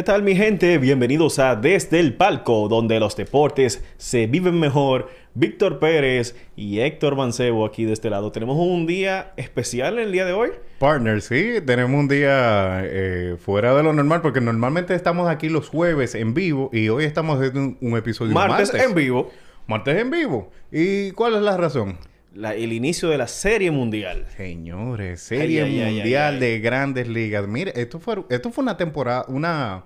¿Qué tal mi gente? Bienvenidos a Desde el Palco, donde los deportes se viven mejor. Víctor Pérez y Héctor Mancebo aquí de este lado. Tenemos un día especial el día de hoy. Partner, sí, tenemos un día eh, fuera de lo normal porque normalmente estamos aquí los jueves en vivo y hoy estamos haciendo un, episodio martes, martes en vivo. Martes en vivo. ¿Y cuál es la razón? El inicio de la Serie Mundial. Señores, Serie Mundial de Grandes Ligas. Mire, esto fue, esto fue una temporada, una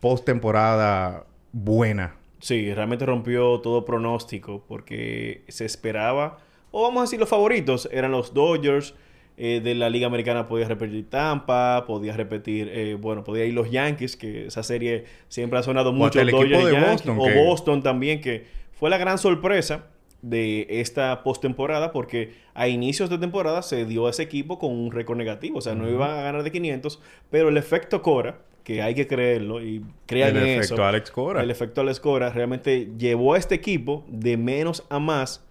postemporada buena. Sí, realmente rompió todo pronóstico porque se esperaba, o vamos a decir los favoritos, eran los Dodgers. Eh, de la Liga Americana podía repetir Tampa, podía repetir, eh, bueno, podía ir los Yankees, que esa serie siempre ha sonado mucho. El equipo de Boston, o Boston también, que fue la gran sorpresa de esta postemporada porque a inicios de temporada se dio a ese equipo con un récord negativo, o sea, no iba a ganar de 500, pero el efecto Cora, que hay que creerlo y crean el efecto Alex Cora. El efecto Alex Cora realmente llevó a este equipo de menos a más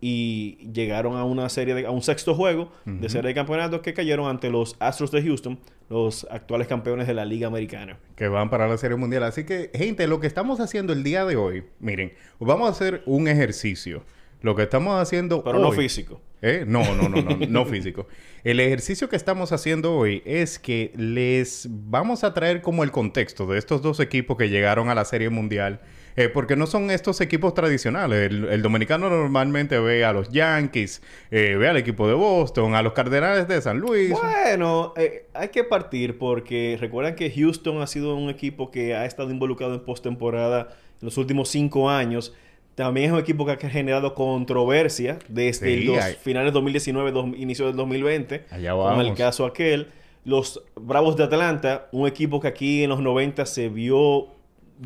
y llegaron a una serie de, a un sexto juego de serie de campeonatos que cayeron ante los Astros de Houston, los actuales campeones de la Liga Americana. Que van para la Serie Mundial. Así que, gente, lo que estamos haciendo el día de hoy, miren, vamos a hacer un ejercicio. Lo que estamos haciendo Pero no físico. ¿eh? No, no, no, no, no físico. El ejercicio que estamos haciendo hoy es que les vamos a traer como el contexto de estos dos equipos que llegaron a la Serie Mundial. Eh, porque no son estos equipos tradicionales. El, dominicano normalmente ve a los Yankees, eh, ve al equipo de Boston, a los Cardenales de San Luis. Bueno, hay que partir porque recuerdan que Houston ha sido un equipo que ha estado involucrado en postemporada en los últimos cinco años. También es un equipo que ha generado controversia desde los finales de 2019, inicio del 2020. Allá vamos. Como el caso aquel. Los Bravos de Atlanta, un equipo que aquí en los 90 se vio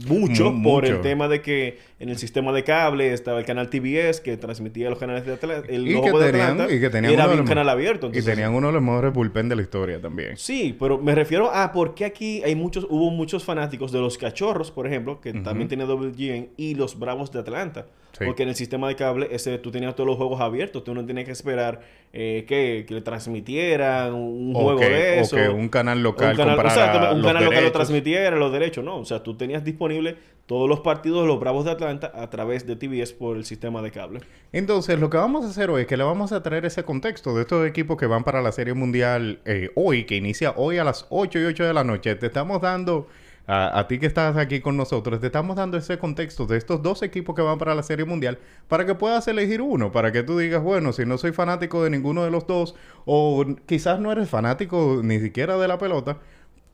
mucho, por el tema de que en el sistema de cable estaba el canal TBS que transmitía los canales de Atlanta, el y que, tenían, y que tenían era un canal abierto. y tenían uno de los mejores bullpen de la historia también. Sí, pero me refiero a por qué aquí hay muchos, hubo muchos fanáticos de los cachorros, por ejemplo, que también tiene WGN, y los Bravos de Atlanta. Porque en el sistema de cable, ese, tú tenías todos los juegos abiertos, tú no tenías que esperar eh, que, le transmitieran un juego de eso. O que un canal local un canal, un canal local lo transmitiera los derechos, no. O sea, tú tenías disponible todos los partidos de los Bravos de Atlanta a través de TBS por el sistema de cable. Entonces, lo que vamos a hacer hoy es que le vamos a traer ese contexto de estos equipos que van para la Serie Mundial eh, hoy, que inicia hoy a las 8 y 8 de la noche. Te estamos dando a, ti que estás aquí con nosotros, te estamos dando ese contexto de estos dos equipos que van para la Serie Mundial para que puedas elegir uno, para que tú digas, bueno, si no soy fanático de ninguno de los dos, o quizás no eres fanático ni siquiera de la pelota,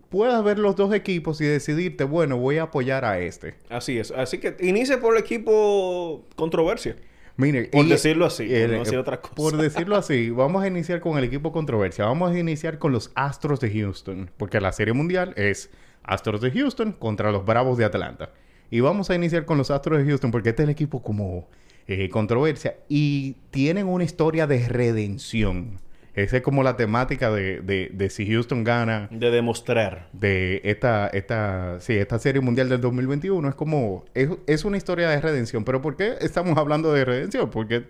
puedas ver los dos equipos y decidirte, bueno, voy a apoyar a este. Así es. Así que inicie por el equipo controversia. Mire, por decirlo así, por no decir otra cosa. Por decirlo así, vamos a iniciar con el equipo controversia. Vamos a iniciar con los Astros de Houston, porque la Serie Mundial es Astros de Houston contra los Bravos de Atlanta. Y vamos a iniciar con los Astros de Houston porque este es el equipo como eh, controversia y tienen una historia de redención. Esa es como la temática de, de, si Houston gana. De demostrar. De esta, esta, sí, esta serie mundial del 2021. Es como, es, es una historia de redención. Pero ¿por qué estamos hablando de redención? Porque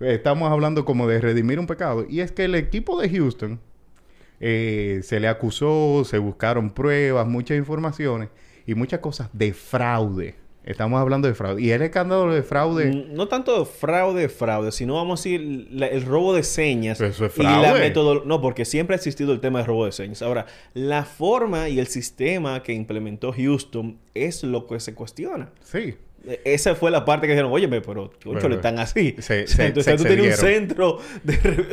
estamos hablando como de redimir un pecado. Y es que el equipo de Houston eh, se le acusó, se buscaron pruebas, muchas informaciones y muchas cosas de fraude. Estamos hablando de fraude. Y el escándalo de fraude. No tanto fraude, fraude, sino vamos a decir la- el robo de señas. Pero eso es Y la fraude. método... No, porque siempre ha existido el tema de robo de señas. Ahora, la forma y el sistema que implementó Houston es lo que se cuestiona. Sí. Esa fue la parte que dijeron, oye, pero concho, le están así. Se- se- entonces se tú tienes un centro de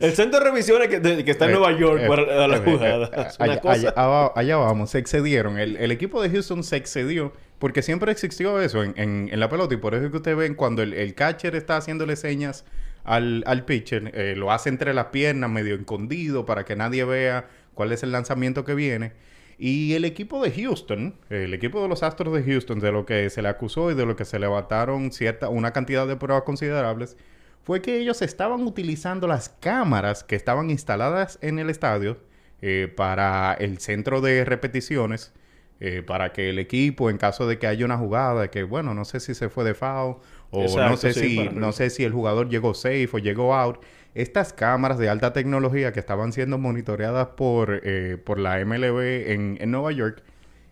el centro de revisiones que, de- que está en Eh, Nueva York eh, para la eh, jugada. allá, cosa. allá- aba- allá vamos, se excedieron. El, el equipo de Houston se excedió porque siempre existió eso en, en- en la pelota y por eso es que ustedes ven cuando el, el catcher está haciéndole señas al, al pitcher, eh, lo hace entre las piernas, medio escondido para que nadie vea cuál es el lanzamiento que viene. Y el equipo de Houston, el equipo de los Astros de Houston, de lo que se le acusó y de lo que se levantaron cierta, una cantidad de pruebas considerables, fue que ellos estaban utilizando las cámaras que estaban instaladas en el estadio eh, para el centro de repeticiones, eh, para que el equipo, en caso de que haya una jugada, que bueno, no sé si se fue de foul o no sé sí, si no sé si el jugador llegó safe o llegó out. Estas cámaras de alta tecnología que estaban siendo monitoreadas por, eh, por la MLB en, en Nueva York,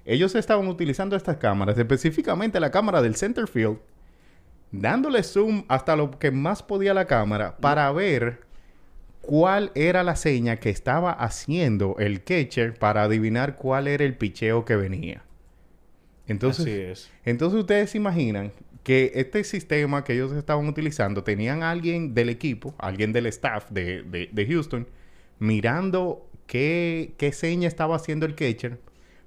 ellos estaban utilizando estas cámaras, específicamente la cámara del center field, dándole zoom hasta lo que más podía la cámara para ver cuál era la seña que estaba haciendo el catcher para adivinar cuál era el picheo que venía. Entonces, Así es. entonces ustedes se imaginan que este sistema que ellos estaban utilizando tenían a alguien del equipo, alguien del staff de, de- de Houston, mirando qué, qué seña estaba haciendo el catcher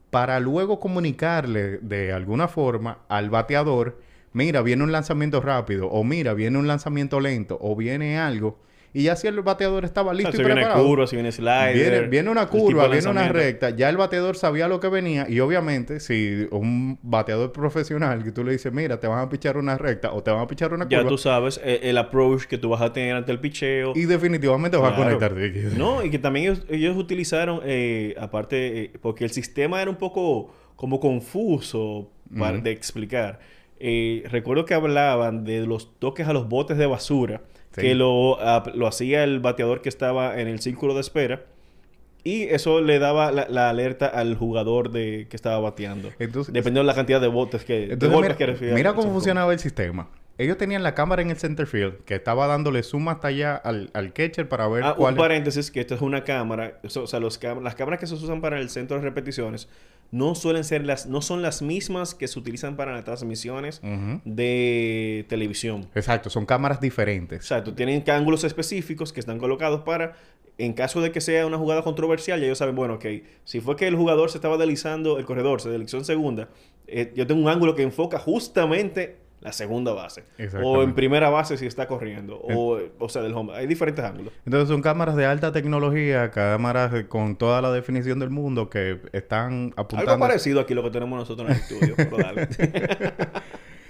para luego comunicarle de alguna forma al bateador, mira, viene un lanzamiento rápido, o mira, viene un lanzamiento lento, o viene algo. Y ya si el bateador estaba sea, listo si y viene preparado. curva, si viene slider. Viene, viene una curva, viene una recta. Ya el bateador sabía lo que venía. Y obviamente, si un bateador profesional que tú le dices, mira, te van a pichar una recta o te van a pichar una Ya curva. tú sabes eh, el approach que tú vas a tener ante el picheo. Y definitivamente vas a conectarte. No, y que también ellos, ellos utilizaron, eh, aparte, eh, porque el sistema era un poco como confuso para- de explicar. Eh, recuerdo que hablaban de los toques a los botes de basura, Sí. que lo, ah, lo hacía el bateador que estaba en el círculo de espera. Y eso le daba la, la alerta al jugador de que estaba bateando. Entonces- dependiendo de la cantidad de botes que... de Entonces, golpes mira, que recibía mira cómo funcionaba el sistema. Ellos tenían la cámara en el center field que estaba dándole zoom hasta allá al, al catcher para ver Ah, cuál un paréntesis, que esto es una cámara, o sea, los las cámaras que se usan para el centro de repeticiones no suelen ser las, no son las mismas que se utilizan para las transmisiones de televisión. Exacto, son cámaras O diferentes. sea, tú tienen ángulos específicos que están colocados para, en caso de que sea una jugada controversial, ya ellos saben, bueno, ok, si fue que el jugador se estaba deslizando, el corredor se deslizó en segunda, eh, yo tengo un ángulo que enfoca justamente la segunda base. O en primera base si está corriendo. O, o sea, del home. Hay diferentes ángulos. Entonces son cámaras de alta tecnología, cámaras con toda la definición del mundo que están apuntando. Algo parecido aquí lo que tenemos nosotros en el estudio. pero dale.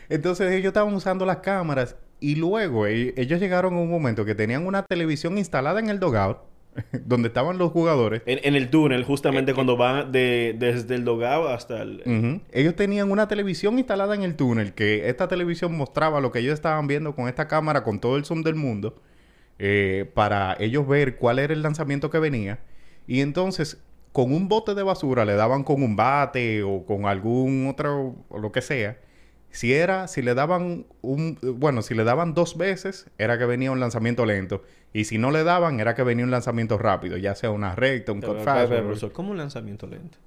Entonces ellos estaban usando las cámaras y luego e- ellos llegaron a un momento que tenían una televisión instalada en el dogout donde estaban los jugadores. en, en el túnel, Eh, justamente cuando van de, desde el dogado hasta el... Ellos tenían una televisión instalada en el túnel que esta televisión mostraba lo que ellos estaban viendo con esta cámara con todo el zoom del mundo eh, para ellos ver cuál era el lanzamiento que venía. Y entonces con un bote de basura le daban con un bate o con algún otro o lo que sea si era si le daban un bueno si le daban dos veces era que venía un lanzamiento lento y si no le daban era que venía un lanzamiento rápido ya sea una recta un cut fast ¿Cómo un lanzamiento lento?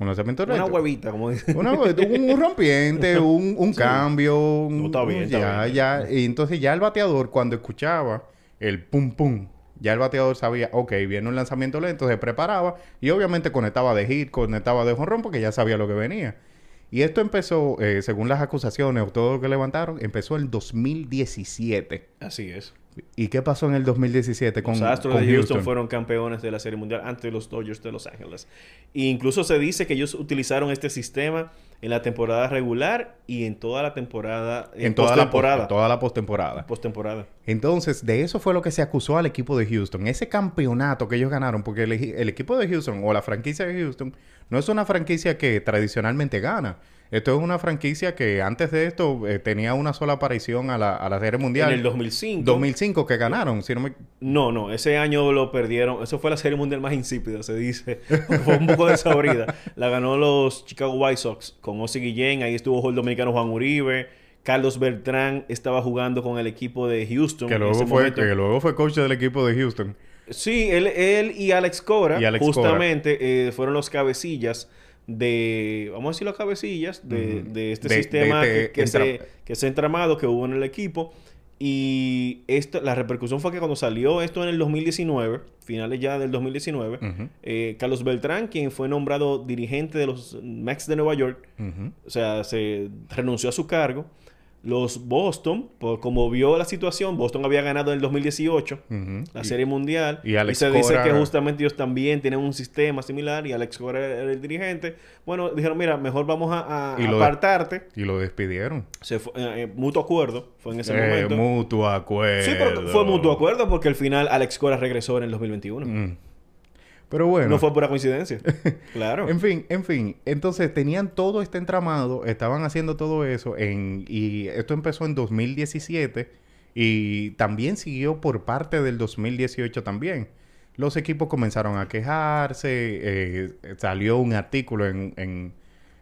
un lanzamiento Una recto huevita, como dicen. una vez, un, un rompiente, un, un Sí. cambio, un, No, está bien, está ya, bien. ya. Y entonces ya el bateador cuando escuchaba el pum pum, ya el bateador sabía, ok, viene un lanzamiento lento, se preparaba y obviamente conectaba de hit, conectaba de jonrón porque ya sabía lo que venía. Y esto empezó, eh, según las acusaciones o todo lo que levantaron, empezó en el 2017. Así es. ¿Y qué pasó en el 2017 con, Los Astros con de Houston, fueron campeones de la Serie Mundial ante los Dodgers de Los Ángeles. E incluso se dice que ellos utilizaron este sistema en la temporada regular y en toda la temporada... En toda la, en toda la postemporada. Postemporada. Entonces, de eso fue lo que se acusó al equipo de Houston. Ese campeonato que ellos ganaron, porque el, el equipo de Houston o la franquicia de Houston no es una franquicia que tradicionalmente gana. Esto es una franquicia que antes de esto eh, tenía una sola aparición a la, a la Serie Mundial. En el 2005. 2005 que ganaron, si no me... No, no, ese año lo perdieron. Eso fue la Serie Mundial más insípida, se dice. fue un poco desabrida. La ganó los Chicago White Sox con Ozzy Guillén. Ahí estuvo el dominicano Juan Uribe. Carlos Bertrán estaba jugando con el equipo de Houston. Que luego, fue, que luego fue coach del equipo de Houston. Sí, él, él y Alex Cora, justamente, eh, fueron los cabecillas de, vamos a decir, las cabecillas de, de este sistema este que, se, que se entramado que hubo en el equipo. Y esto, la repercusión fue que cuando salió esto en el 2019, finales ya del 2019, eh, Carlos Beltrán, quien fue nombrado dirigente de los Mets de Nueva York, o sea, se renunció a su cargo los Boston, por como vio la situación, Boston había ganado en el 2018 la Serie Mundial. Y, se dice que justamente ellos también tienen un sistema similar y Alex Cora era el dirigente. Bueno, dijeron, mira, mejor vamos a, apartarte. y lo despidieron. Se fue, eh, eh, mutuo acuerdo fue en ese eh, momento. Mutuo acuerdo. Sí, pero fue mutuo acuerdo porque al final Alex Cora regresó en el 2021. Pero bueno. No fue pura coincidencia. claro. en fin, en fin. Entonces tenían todo este entramado, estaban haciendo todo eso en, y esto empezó en 2017 y también siguió por parte del 2018 también. Los equipos comenzaron a quejarse, eh, salió un artículo en, en,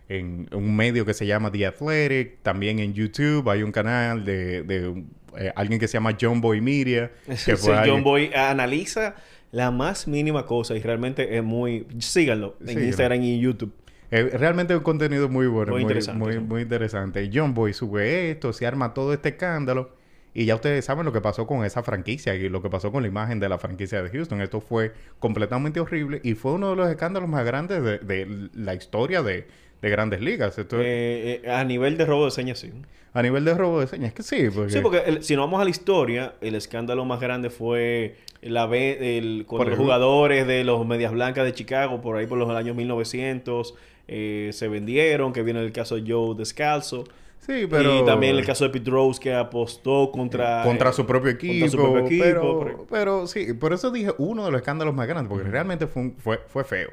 en, un medio que se llama The Athletic, también en YouTube hay un canal de, de eh, alguien que se llama John Boy Media. Que fue John Boy analiza la más mínima cosa y realmente es muy... Síganlo en Instagram y YouTube. realmente es un contenido muy bueno, muy, interesante. Muy, muy interesante. John Boy sube esto, se arma todo este escándalo. Y ya ustedes saben lo que pasó con esa franquicia y lo que pasó con la imagen de la franquicia de Houston. Esto fue completamente horrible y fue uno de los escándalos más grandes de, la historia de, grandes ligas. Esto eh, eh, a nivel de robo de señas, sí. A nivel de robo de señas, que sí. Porque... Sí, porque si no vamos a la historia, el escándalo más grande fue la el, con los jugadores de los Medias Blancas de Chicago, por ahí por los años 1900, eh, se vendieron, que viene el caso de Joe Descalzo. Sí, pero... Y también el caso de Pete Rose que apostó contra... Contra su propio equipo. Su propio equipo pero, sí, por eso dije uno de los escándalos más grandes, porque realmente fue, fue, fue feo.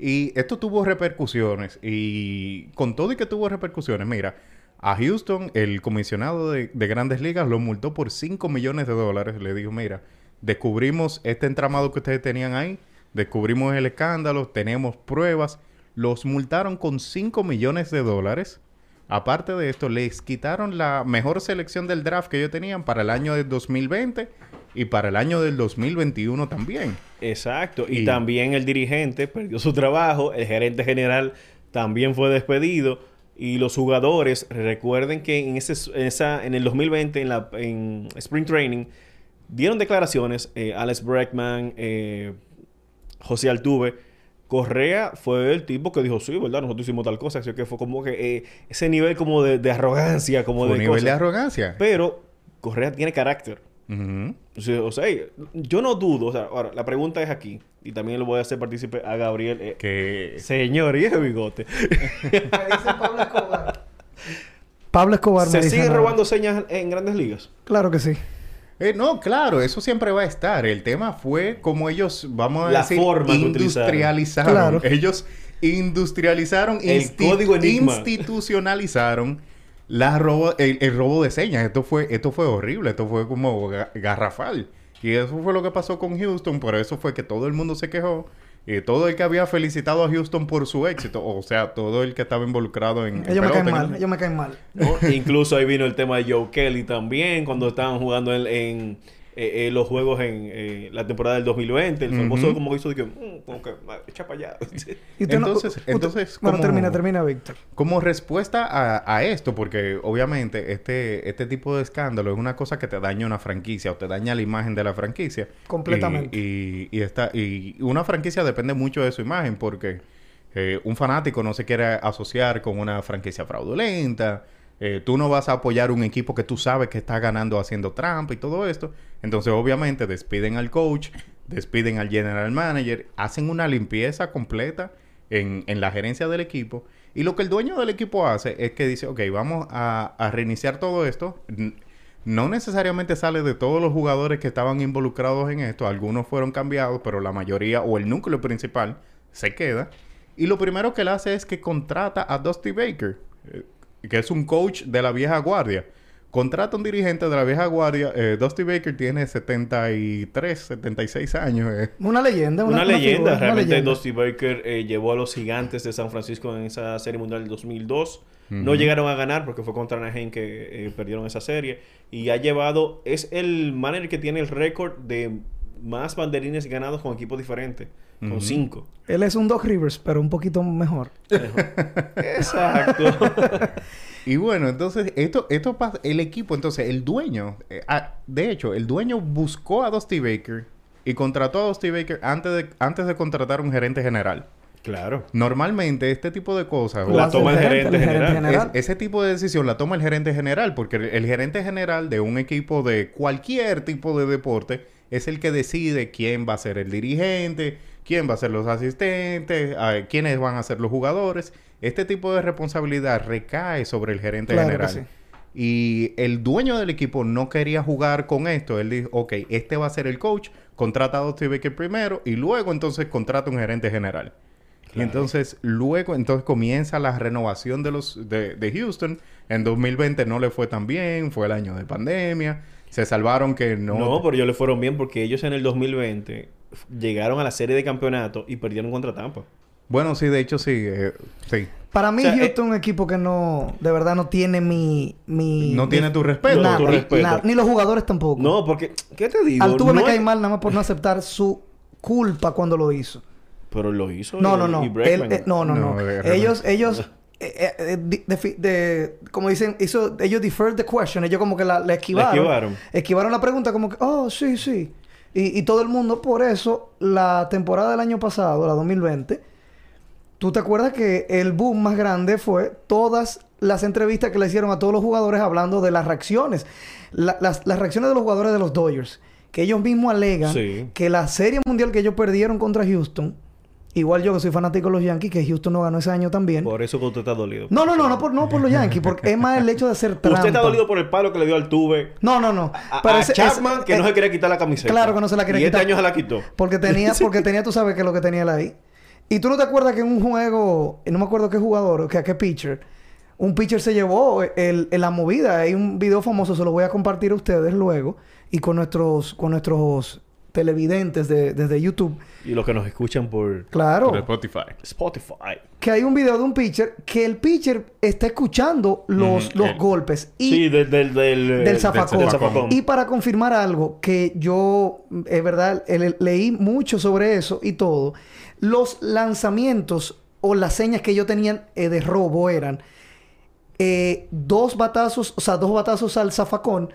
Y esto tuvo repercusiones. Y con todo y que tuvo repercusiones, mira, a Houston, el comisionado de, de grandes ligas lo multó por 5 millones de dólares. Le dijo, mira, descubrimos este entramado que ustedes tenían ahí, descubrimos el escándalo, tenemos pruebas, los multaron con 5 millones de dólares. Aparte de esto, les quitaron la mejor selección del draft que ellos tenían para el año del 2020 y para el año del 2021 también. Exacto. Y, también el dirigente perdió su trabajo, el gerente general también fue despedido. Y los jugadores, recuerden que en, ese, esa, en el 2020, en, la, en Spring Training, dieron declaraciones, eh, Alex Breckman, eh, José Altuve. Correa fue el tipo que dijo, sí, ¿verdad? Nosotros hicimos tal cosa. Así que fue como que eh, ese nivel como de, arrogancia, como de... Un nivel de arrogancia. Pero Correa tiene carácter. O, sea, yo no dudo. O sea, ahora, la pregunta es aquí. Y también lo voy a hacer partícipe a Gabriel. que... Señor, y ese bigote. Pablo Escobar. Pablo Escobar ¿Se sigue robando señas en grandes ligas? Claro que sí. Eh, no, claro, eso siempre va a estar. El tema fue cómo ellos, vamos a decir, industrializaron. Ellos industrializaron, el código institucionalizaron la robo, el, robo de señas. Esto fue, esto fue horrible, esto fue como garrafal. Y eso fue lo que pasó con Houston, por eso fue que todo el mundo se quejó. Y todo el que había felicitado a Houston por su éxito, o sea, todo el que estaba involucrado en. Ellos me caen mal, ellos me caen mal. Incluso ahí vino el tema de Joe Kelly también, cuando estaban jugando en eh, eh, los juegos en eh, la temporada del 2020. El famoso como hizo de que, mm, como que, echa para allá. entonces, entonces bueno, termina, termina, Víctor. Como respuesta a, esto, porque obviamente este, este tipo de escándalo es una cosa que te daña una franquicia o te daña la imagen de la franquicia. Completamente. Y, y, esta, y una franquicia depende mucho de su imagen porque un fanático no se quiere asociar con una franquicia fraudulenta. Eh, tú no vas a apoyar un equipo que tú sabes que está ganando haciendo trampa y todo esto. Entonces, obviamente, despiden al coach, despiden al general manager, hacen una limpieza completa en, la gerencia del equipo. Y lo que el dueño del equipo hace es que dice, ok, vamos a, a reiniciar todo esto. No necesariamente sale de todos los jugadores que estaban involucrados en esto. Algunos fueron cambiados, pero la mayoría o el núcleo principal se queda. Y lo primero que él hace es que contrata a Dusty Baker eh, que es un coach de la vieja guardia. Contrata un dirigente de la vieja guardia. Eh, Dusty Baker tiene 73, 76 años. eh. Una leyenda, una, Una, una leyenda. figura, una Realmente leyenda. Dusty Baker eh, llevó a los gigantes de San Francisco en esa serie mundial del 2002. No llegaron a ganar porque fue contra Anaheim que eh, perdieron esa serie. Y ha llevado... Es el manager que tiene el récord de más banderines ganados con equipos diferentes. Con cinco. Él es un Doc Rivers, pero un poquito mejor. Exacto. Y bueno, entonces, esto, esto pasa, el equipo, entonces, el dueño, eh, ah, de hecho, el dueño buscó a Dusty Baker y contrató a Dusty Baker antes de, antes de contratar un gerente general. claro. Normalmente, este tipo de cosas, La toma el gerente el general. es- ese tipo de decisión la toma el gerente general, porque el, el gerente general de un equipo de cualquier tipo de deporte es el que decide quién va a ser el dirigente, quién va a ser los asistentes, quiénes van a ser los jugadores. Este tipo de responsabilidad recae sobre el gerente Claro general. sí. Y el dueño del equipo no quería jugar con esto. Él dijo, ok, este va a ser el coach, contrata a Dusty Baker primero y luego entonces contrata un gerente general. Y entonces luego entonces comienza la renovación de los de, de Houston. En 2020 no le fue tan bien, fue el año de pandemia. Se salvaron que no. No, pero ellos le fueron bien porque ellos en el 2020 f- llegaron a la serie de campeonato y perdieron contra Tampa. Bueno, sí, de hecho sí, eh, sí. Para mí, O sea, Houston es un equipo que no... De verdad no tiene mi... mi No tiene tu respeto. Nada, tu respeto. nada. Ni los jugadores tampoco. No, porque, ¿qué te digo? Altuve me No cae es- mal nada más por no aceptar su culpa cuando lo hizo. Pero lo hizo. No, y- no, no. y Él- Bregman. eh, no, no, no. No, ellos, ellos, eh, eh, eh, de, como dicen, hizo, ellos deferred the question. Ellos como que la, la esquivaron. esquivaron. Esquivaron la pregunta como que, oh, sí, sí. Y, y todo el mundo, por eso, la temporada del año pasado, la 2020, tú te acuerdas que el boom más grande fue todas las entrevistas que le hicieron a todos los jugadores hablando de las reacciones. La- las, las reacciones de los jugadores de los Dodgers. Que ellos mismos alegan Sí. que la serie mundial que ellos perdieron contra Houston, igual yo que soy fanático de los Yankees, que Houston no ganó ese año también. Por eso que usted está dolido. No, no, no, no por, no por los Yankees, porque es más el hecho de hacer trampa. Usted está dolido por el palo que le dio al Tuve. No, no, no. A, Pero a ese- Chapman, ese- que no se quería quitar la camiseta. Claro que no se la quería y quitar. este año se la quitó. Porque tenía, porque tenía, tú sabes que lo que tenía él ahí. Y tú no te acuerdas que en un juego, no me acuerdo qué jugador, que a qué pitcher, un pitcher se llevó el, el- la movida. Hay un video famoso, se lo voy a compartir a ustedes luego. Y con nuestros, con nuestros televidentes de, desde YouTube. Y los que nos escuchan por Claro. Por Spotify. Spotify. Que hay un video de un pitcher que el pitcher está escuchando los, los el- golpes. Y sí, del... Del, del, del zafacón. del zafacón. Y para confirmar algo que yo, es verdad, leí mucho sobre eso y todo, los lanzamientos o las señas que ellos tenían eh, de robo eran eh, dos batazos, o sea, dos batazos al zafacón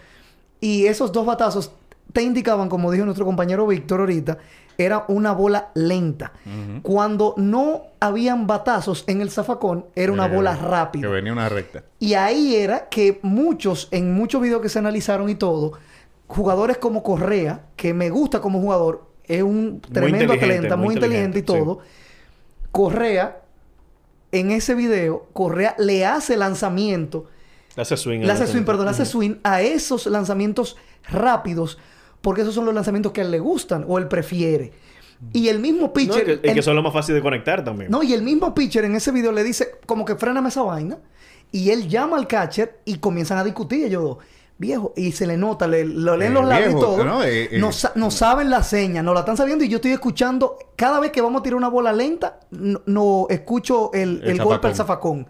y esos dos batazos te indicaban, como dijo nuestro compañero Víctor ahorita, era una bola lenta. Cuando no habían batazos en el zafacón, era una Eh, bola Que rápida. venía una recta. Y ahí era que muchos, en muchos videos que se analizaron y todo, jugadores como Correa, que me gusta como jugador, es un tremendo atleta, muy, muy inteligente, inteligente, y todo. Correa, en ese video, Correa le hace lanzamiento, Le hace swing. le hace swing, perdón, le hace swing a esos lanzamientos rápidos, porque esos son los lanzamientos que a él le gustan o él prefiere. Y el mismo No, pitcher... y que, y el- que son los más fáciles de conectar también. no, y el mismo pitcher en ese video le dice, como que fréname esa vaina. Y él llama al catcher y comienzan a discutir ellos dos. Viejo, y se le nota, le, lo leen Eh, los labios y todo. no, eh, eh. no, sa- no saben la seña, no la están sabiendo. Y yo estoy escuchando, cada vez que vamos a tirar una bola lenta, no, no escucho el, El el golpe al zafacón.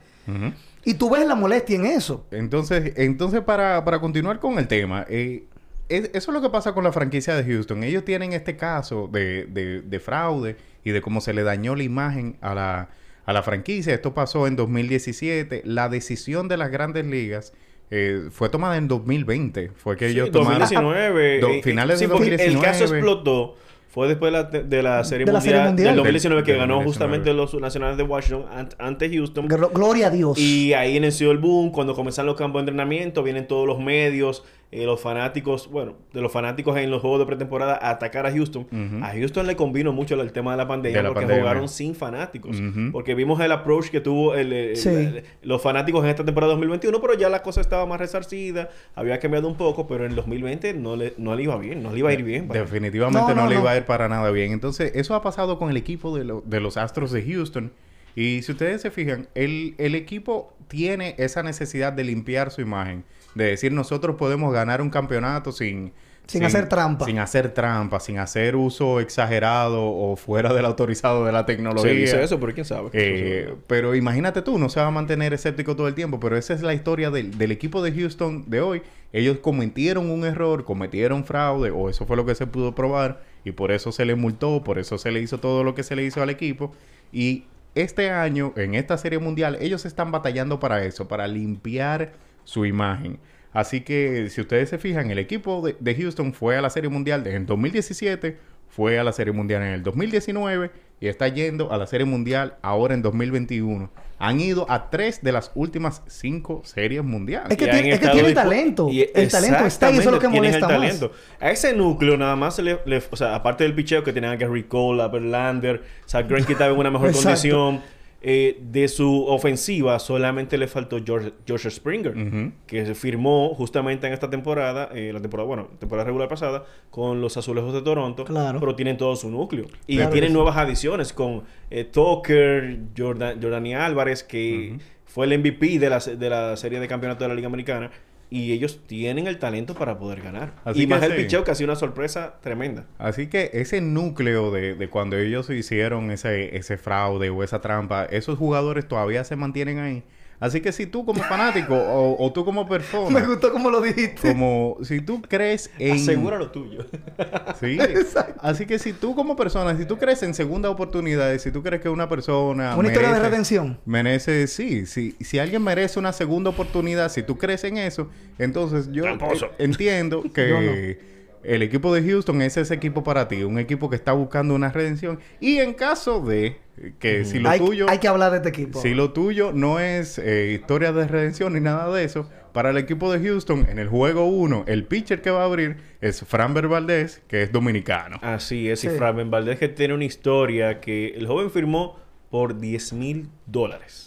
Y tú ves la molestia en eso. Entonces, entonces para, para continuar con el tema, eh, es- eso es lo que pasa con la franquicia de Houston. Ellos tienen este caso de, de- de fraude y de cómo se le dañó la imagen a la, a la franquicia. Esto pasó en 2017. La decisión de las grandes ligas eh, fue tomada en 2020. Fue que Sí, ellos tomaron... 2019. Do- eh, finales sí, de porque 2019. El caso explotó. Fue después de la, de la serie De la mundial, Serie Mundial. del 2019 que Del ganó 2019. justamente los nacionales de Washington ant- ante Houston. Glo- Gloria a Dios. Y ahí inició el boom. Cuando comenzaron los campos de entrenamiento, vienen todos los medios, eh, los fanáticos, bueno, de los fanáticos en los juegos de pretemporada a atacar a Houston. A Houston le convino mucho el tema de la pandemia De la porque pandemia. jugaron sin fanáticos. Porque vimos el approach que tuvo el- el- Sí. el- los fanáticos en esta temporada 2021, pero ya la cosa estaba más resarcida, había cambiado un poco, pero en 2020 no le, no le iba bien, no le iba a ir bien. vaya. Definitivamente No, no, no, le no. iba a ir para nada bien. Entonces, eso ha pasado con el equipo de, lo- de los Astros de Houston. Y si ustedes se fijan, el, el equipo tiene esa necesidad de limpiar su imagen. De decir, nosotros podemos ganar un campeonato sin... Sin hacer trampa. Sin hacer trampa, sin hacer uso exagerado o fuera del autorizado de la tecnología. Se dice eso, pero quién sabe. Eh, pero imagínate tú, no se va a mantener escéptico todo el tiempo, pero esa es la historia del, del equipo de Houston de hoy. Ellos cometieron un error, cometieron fraude, o eso fue lo que se pudo probar, y por eso se le multó, por eso se le hizo todo lo que se le hizo al equipo. Y este año, en esta serie mundial, ellos están batallando para eso, para limpiar su imagen. Así que si ustedes se fijan, el equipo de, de Houston fue a la Serie Mundial en 2017, fue a la Serie Mundial en el 2019 y está yendo a la Serie Mundial ahora en 2021. Han ido a tres de las últimas cinco series mundiales. Es que, tiene, es que tiene talento. Y el talento está y eso es lo que molesta el más. A ese núcleo nada más se le, le, O sea, aparte del picheo que tenían que Cole, a Verlander, Zach Greinke estaba en una mejor condición. Eh, de su ofensiva solamente le faltó George, George Springer, que se firmó justamente en esta temporada, eh, la temporada, bueno, temporada regular pasada, con los Azulejos de Toronto, claro. pero tienen todo su núcleo. Y claro tienen nuevas adiciones con eh, Tucker, Jordan, Jordani Álvarez, que uh -huh. fue el MVP de la, de la serie de campeonato de la Liga Americana. Y ellos tienen el talento para poder ganar. Así y más el picheo que ha sido una sorpresa tremenda. Así que ese núcleo de, de, cuando ellos hicieron ese, ese fraude o esa trampa, esos jugadores todavía se mantienen ahí. Así que si tú como fanático o, o, tú como persona... Me gustó como lo dijiste. Como si tú crees en... Asegura lo tuyo. sí. Exacto. Así que si tú como persona, si tú crees en segunda oportunidad, si tú crees que una persona... Una merece, historia de redención. Merece, sí. Si, si alguien merece una segunda oportunidad, si tú crees en eso, entonces yo eh, entiendo que... no. El equipo de Houston es ese equipo para ti, un equipo que está buscando una redención. Y en caso de que mm. si lo hay, tuyo... Hay que hablar de este equipo. Si lo tuyo no es eh, historia de redención ni nada de eso, para el equipo de Houston, en el juego 1, el pitcher que va a abrir es Framber Valdez, que es dominicano. Así es, sí. y Framber Valdez que tiene una historia que el joven firmó por 10 mil dólares.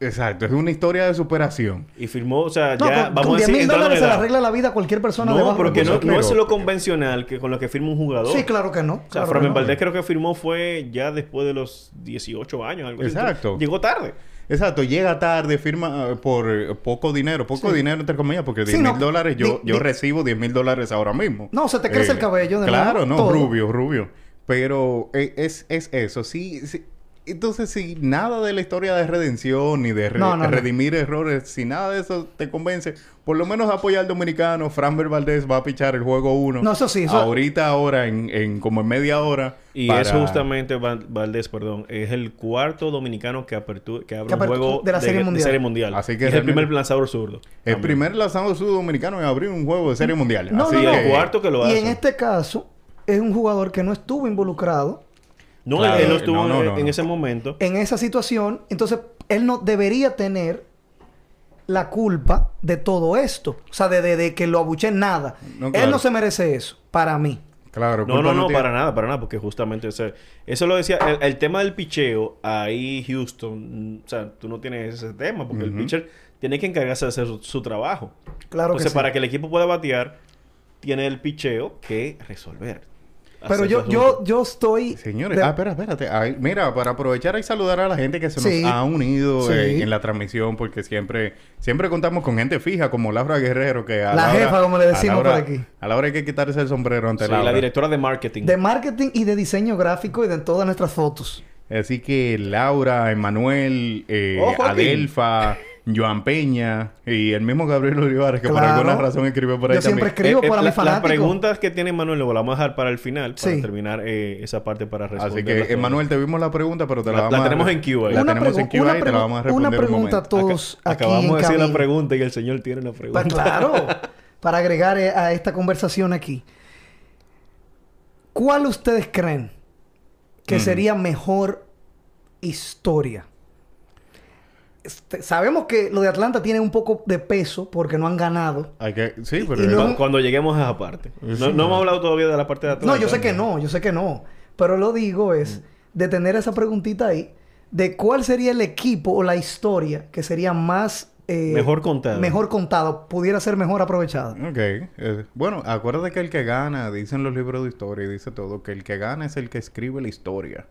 Exacto, es una historia de superación. Y firmó, o sea, no, ya con, vamos con a 10 mil dólares se le arregla la vida a cualquier persona no, porque no, no es lo convencional que con lo que firma un jugador. Sí, claro que no. O sea, claro no. Valdez creo que firmó fue ya después de los 18 años, algo Exacto. Así. Llegó tarde. Exacto, llega tarde, firma uh, por uh, poco dinero, poco sí. dinero entre comillas, porque 10 sí, mil no, dólares, yo, di, yo di, recibo 10 mil dólares ahora mismo. No, se te crece eh, el cabello de Claro, nuevo, no, todo. rubio, rubio. Pero eh, es, es eso, sí, sí entonces, si nada de la historia de redención ni de re no, no, redimir no. errores, si nada de eso te convence, por lo menos apoya al dominicano. Framber Valdez va a pichar el juego 1. No, eso sí. Eso... Ahorita, ahora, en, en, como en media hora. Y para... eso justamente, Valdez, perdón, es el cuarto dominicano que, apertu que abre que un juego de la serie, de, mundial. de serie mundial. Así que es el primer lanzador zurdo. El también. primer lanzador zurdo dominicano en abrir un juego de serie mundial. No, Así no. el cuarto que lo hace. Y en este caso, es un jugador que no estuvo involucrado no, claro, él no estuvo no, no, en, en, ese momento. En esa situación. Entonces, él no debería tener la culpa de todo esto. O sea, de, de, de que lo abuché nada. Claro. Él no se merece eso, para mí. Claro, no, no, no, tiene... para nada, para nada, porque justamente ese, eso lo decía, el, el, tema del picheo, ahí Houston, o sea, tú no tienes ese tema, porque uh -huh. el pitcher tiene que encargarse de hacer su, su trabajo. Claro Entonces, que sí. para que el equipo pueda batear, tiene el picheo que resolver. Pero yo, yo, yo estoy... Señores, de... ah, espera, espérate. Ay, mira, para aprovechar y saludar a la gente que se nos sí. ha unido sí. eh, en la transmisión, porque siempre, siempre contamos con gente fija, como Laura Guerrero, que a la, la jefa, hora, como le decimos Laura, por aquí. A la hora hay que quitarse el sombrero ante sí, Laura. la directora de marketing. De marketing y de diseño gráfico y de todas nuestras fotos. Así que Laura, Emanuel, eh, Adelfa... Joan Peña y el mismo Gabriel Olivares, que claro. por alguna razón escribió por ahí Yo siempre escribo eh, para eh, mis fanáticos. Las preguntas que tiene Manuel lo vamos a dejar para el final, para sí. terminar eh, esa parte para responder. Así que, Emanuel, te vimos la pregunta, pero te la, la vamos la a... tenemos en QA. La tenemos en QA y te la vamos a responder Una pregunta un a todos Acá, aquí Acabamos de decir la pregunta y el señor tiene una pregunta. Pues claro. para agregar eh, a esta conversación aquí. ¿Cuál ustedes creen que mm. sería mejor historia? Este, sabemos que lo de Atlanta tiene un poco de peso porque no han ganado. Hay que, sí, pero no, cuando lleguemos a esa parte. No, sí, no, hemos hablado todavía de la parte de Atlanta. No, yo sé que no, yo sé que no. Pero lo digo es mm. de tener esa preguntita ahí de cuál sería el equipo o la historia que sería más eh, mejor contado. Mejor contado, pudiera ser mejor aprovechado. Ok. Eh, bueno, acuérdate que el que gana, dicen los libros de historia y dice todo, que el que gana es el que escribe la historia.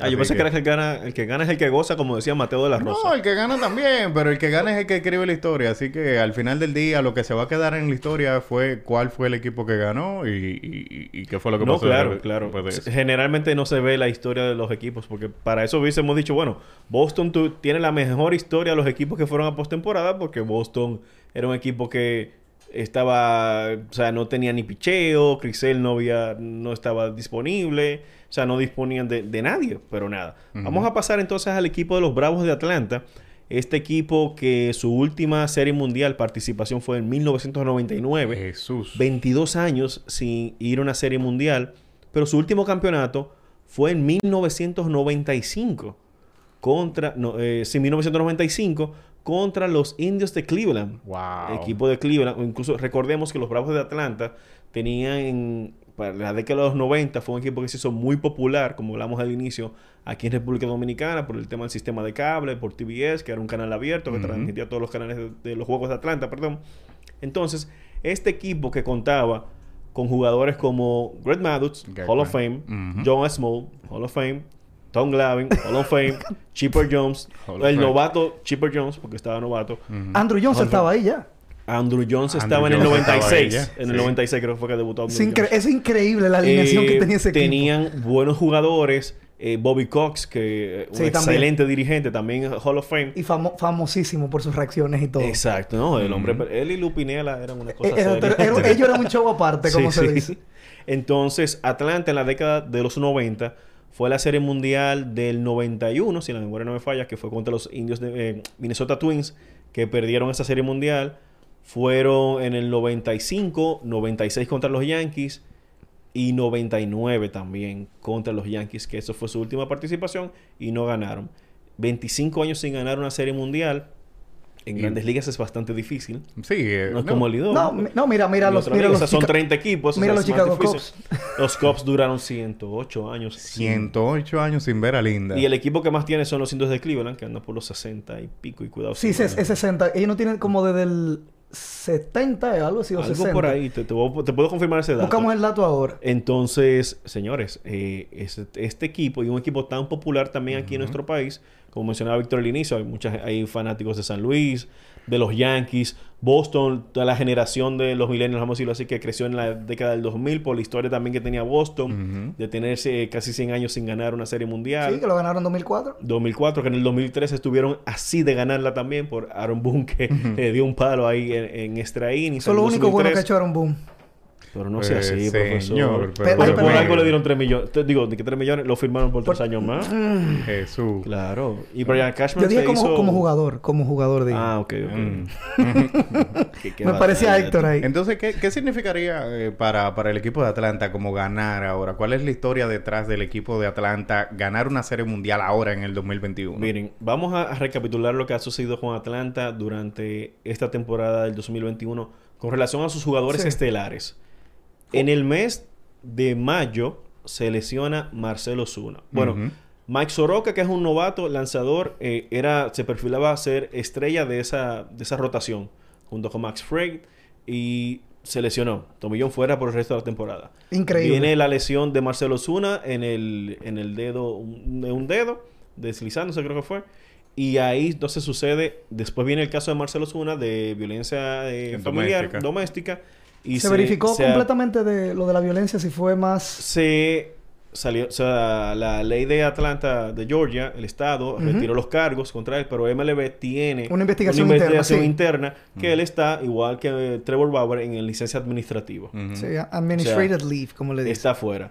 Ah, yo pensé que... era el que gana, el que gana es el que goza, como decía Mateo de la Rosa. No, el que gana también, pero el que gana es el que escribe la historia. Así que al final del día, lo que se va a quedar en la historia fue cuál fue el equipo que ganó y, y, qué fue lo que no, pasó. Claro, claro. Generalmente no se ve la historia de los equipos, porque para eso hubiésemos dicho, bueno, Boston tiene la mejor historia de los equipos que fueron a postemporada, porque Boston era un equipo que estaba, o sea, no tenía ni picheo, Crisel no había, no estaba disponible, o sea, no disponían de, nadie, pero nada. Vamos a pasar entonces al equipo de los Bravos de Atlanta. Este equipo que su última serie mundial participación fue en 1999. Jesús. 22 años sin ir a una serie mundial, pero su último campeonato fue en 1995 contra, no, eh, 1995 contra los indios de Cleveland. Wow. Equipo de Cleveland. Incluso recordemos que los Bravos de Atlanta tenían en para la década de los 90 fue un equipo que se hizo muy popular, como hablamos al inicio, aquí en República Dominicana, por el tema del sistema de cable, por TBS, que era un canal abierto que transmitía todos los canales de, los Juegos de Atlanta, perdón. Entonces, este equipo que contaba con jugadores como Greg Maddux, Hall of Fame, John Small, Hall of Fame, Tom Glavine, Hall of Fame, Chipper Jones, el novato Chipper Jones, porque estaba novato. Andrew Jones estaba ahí ya. Andrew Jones estaba en el 96. En el 96 creo que fue que debutó Andrew es, es increíble la alineación que eh, tenía ese equipo. Tenían buenos jugadores. Eh, Bobby Cox, que un excelente dirigente, también Hall of Fame. Y famosísimo por sus reacciones y todo. Exacto, ¿no? El hombre... Él y Lupinella eran una cosa eh, ellos eran un show aparte, como se dice. Entonces, Atlanta en la década de los 90 fue la Serie Mundial del 91, si la memoria no me falla, que fue contra los indios de eh, Minnesota Twins, que perdieron esa Serie Mundial. Fueron en el 95, 96 contra los Yankees y 99 también contra los Yankees, que eso fue su última participación y no ganaron. 25 años sin ganar una Serie Mundial en grandes ligas es bastante difícil. Sí, eh, no es como el No, no, mira, mira los, mira los son 30 equipos. Mira los Chicago Cubs. Los Cubs duraron 108 años. 108 años sin ver a Linda. Y el equipo que más tiene son los indios de Cleveland, que andan por los 60 y pico y cuidado. Sí, es, es 60. Ellos no tienen como desde el 70, algo así, o algo por ahí, te, puedo confirmar ese dato. Buscamos el dato ahora. Entonces, señores, eh, este, equipo y un equipo tan popular también aquí en nuestro país, como mencionaba Víctor al inicio, hay, muchas, hay fanáticos de San Luis, de los Yankees, Boston, toda la generación de los millennials, vamos a decirlo así, que creció en la década del 2000 por la historia también que tenía Boston, de tenerse casi 100 años sin ganar una serie mundial. Sí, que lo ganaron en 2004. 2004, que en el 2003 estuvieron así de ganarla también por Aaron Boone, que le dio un palo ahí en, en extra innings. Eso es lo único bueno que ha hecho Aaron Boone. Pero no sea así, profesor. Pero, por algo le dieron 3 millones. Digo, de que 3 millones lo firmaron por 3 años más. Jesús. Claro. Y Brian Cashman Yo dije como, como jugador. Como jugador de... Ah, ok, ok. Mm. Me parecía Héctor ahí. Entonces, ¿qué, qué significaría eh, para, para el equipo de Atlanta como ganar ahora? ¿Cuál es la historia detrás del equipo de Atlanta ganar una serie mundial ahora en el 2021? Miren, vamos a recapitular lo que ha sucedido con Atlanta durante esta temporada del 2021 con relación a sus jugadores estelares. En el mes de mayo se lesiona Marcelo Zuna. Bueno, Mike Soroka, que es un novato lanzador, eh, era, se perfilaba a ser estrella de esa, de esa rotación, junto con Max Frey, y se lesionó. Tomillón fuera por el resto de la temporada. Increíble. Viene la lesión de Marcelo Zuna en el, en el dedo, un, un dedo, deslizándose creo que fue. Y ahí entonces sucede, después viene el caso de Marcelo Zuna de violencia eh, familiar, doméstica se, verificó completamente de lo de la violencia, si fue más... Se salió, o sea, la ley de Atlanta, de Georgia, el Estado, retiró los cargos contra él, pero MLB tiene una investigación, interna, que él está, igual que Trevor Bauer, en el licencia administrativa. Sí, administrative leave, como le dicen. Está fuera.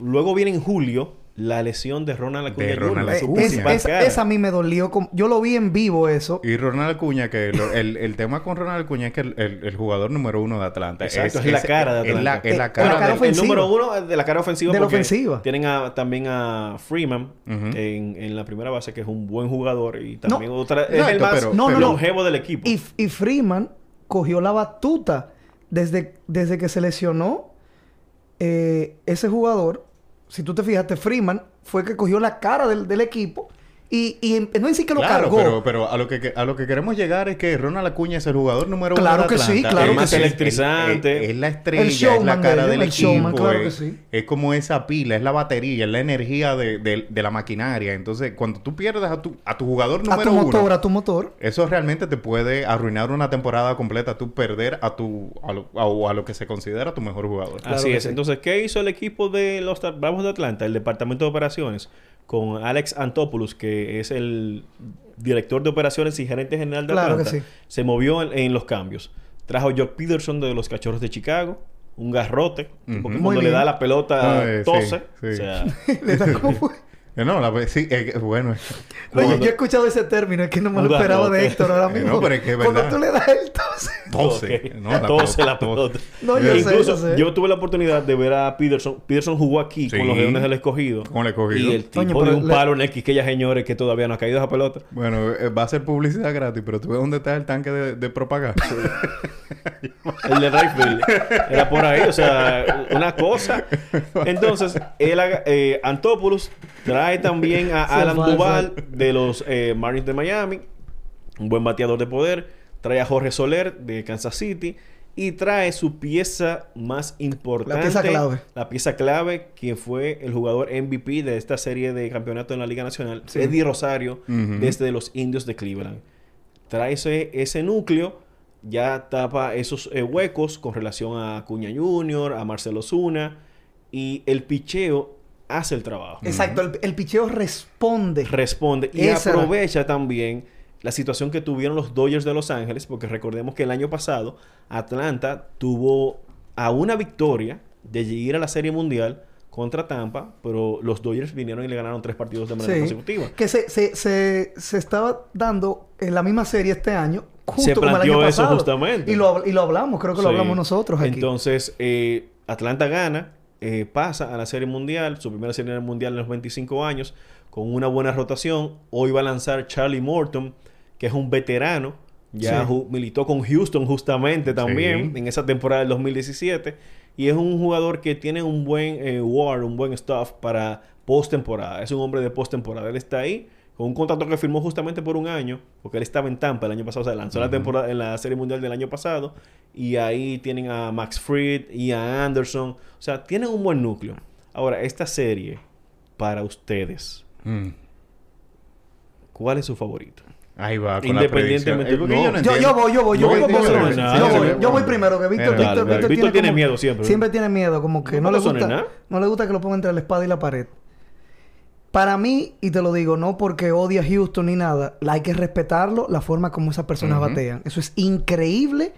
Luego viene en julio la lesión de Ronald Acuña. De esa a mí me dolió. Yo lo vi en vivo eso. Y Ronald Acuña, que el, el, tema con Ronald Acuña es que el, el, jugador número uno de Atlanta. Exacto, es, la cara de Atlanta. Es la, cara, el número uno de la cara ofensiva. De la ofensiva. Tienen también a Freeman en, en, la primera base, que es un buen jugador. Y también otra... es el más longevo del equipo. Y, y Freeman cogió la batuta desde, desde que se lesionó eh, ese jugador si tú te fijaste, Freeman fue el que cogió la cara del, equipo Y, y en- no en sí que lo Claro, cargó. pero, pero a, lo que, a lo que queremos llegar es que Ronald Acuña es el jugador número uno Claro de que sí, claro Es que más sí. electrizante. Es, es la estrella, El es la de cara del el equipo. showman, claro es, que sí. es como esa pila, es la batería, es la energía de, de- de la maquinaria. Entonces, cuando tú pierdes a tu, a tu jugador a número tu motor, uno, a tu motor. eso realmente te puede arruinar una temporada completa. Tú perder a tu a lo, a- a lo que se considera tu mejor jugador. Claro Así es. sí. Entonces, ¿qué hizo el equipo de los Bravos de Atlanta? El departamento de operaciones con Alex Antopoulos, que es el director de operaciones y gerente general de Claro que Atlanta. sí. Se movió en, en los cambios. Trajo a Jock Peterson de los Cachorros de Chicago, un garrote, que. Muy cuando le bien. da la pelota Ah, eh, sí, tose. sí. O sea, Le da fue. Eh, No, la, sí, eh, bueno. Oye, Cuando- yo he escuchado ese término, es que no me lo esperaba de. Héctor ahora Eh, mismo. no, pero es que es Cuando tú le das el tos. Tose. Ok. ¿no? La Tose la pelota. No, yo sé, Incluso, yo sé. yo tuve la oportunidad de ver a Peterson. Peterson jugó aquí Sí. con los Leones del Escogido. Con el Escogido. Y el tipo pero un le- palo en X que ella señores que todavía no ha caído esa pelota. Bueno, eh, va a ser publicidad gratis, pero tú ves dónde está el tanque de, de propaganda. El de Rayfield. Era por ahí, o sea, una cosa. Entonces, él, eh, Antopoulos trae también a Alan. Duval de los eh, Marlins de Miami, un buen bateador de poder. Trae a Jorge Soler de Kansas City y trae su pieza más importante. pieza clave. La pieza clave, que fue el jugador MVP de esta serie de campeonato en la Liga Nacional, Sí. Eddie Rosario, desde los Indios de Cleveland. Trae ese, ese núcleo, ya tapa esos eh, huecos con relación a Cuña Jr., a Marcelo Zuna, y el picheo hace el trabajo. Exacto, el, el picheo responde. Responde y Esa era. aprovecha también la situación que tuvieron los Dodgers de Los Ángeles, porque recordemos que el año pasado Atlanta tuvo a una victoria de ir a la Serie Mundial contra Tampa, pero los Dodgers vinieron y le ganaron tres partidos de manera Sí. consecutiva. Que se, se, se, se estaba dando en la misma serie este año, justo Se como el planteó año eso pasado. justamente. Y lo, y lo hablamos, creo que lo Sí. hablamos nosotros aquí. Entonces, eh, Atlanta gana, eh, pasa a la Serie Mundial, su primera Serie Mundial en los 25 años, con una buena rotación. Hoy va a lanzar Charlie Morton, que es un veterano. Ya Sí. militó con Houston justamente también Sí. en esa temporada del 2017. Y es un jugador que tiene un buen eh, war, un buen stuff para postemporada. Es un hombre de postemporada. Él está ahí con un contrato que firmó justamente por un año, porque él estaba en Tampa el año pasado, o sea, lanzó la temporada en la Serie Mundial del año pasado, y ahí tienen a Max Fried y a Anderson, o sea, tienen un buen núcleo. Ahora, esta serie, para ustedes, Mm. ¿cuál es su favorito? Ahí va. Con Independientemente- La no. yo, no Yo, yo voy, yo voy, yo voy, voy, primero, que Víctor, Víctor, dale. Víctor, Víctor tiene como- miedo siempre. Siempre tiene miedo, como que no, No le gusta, nada. no le gusta que lo ponga entre la espada y la pared. Para mí, y te lo digo, no porque odie a Houston ni nada, la hay que respetarlo, la forma como esas personas batean. Eso es increíble.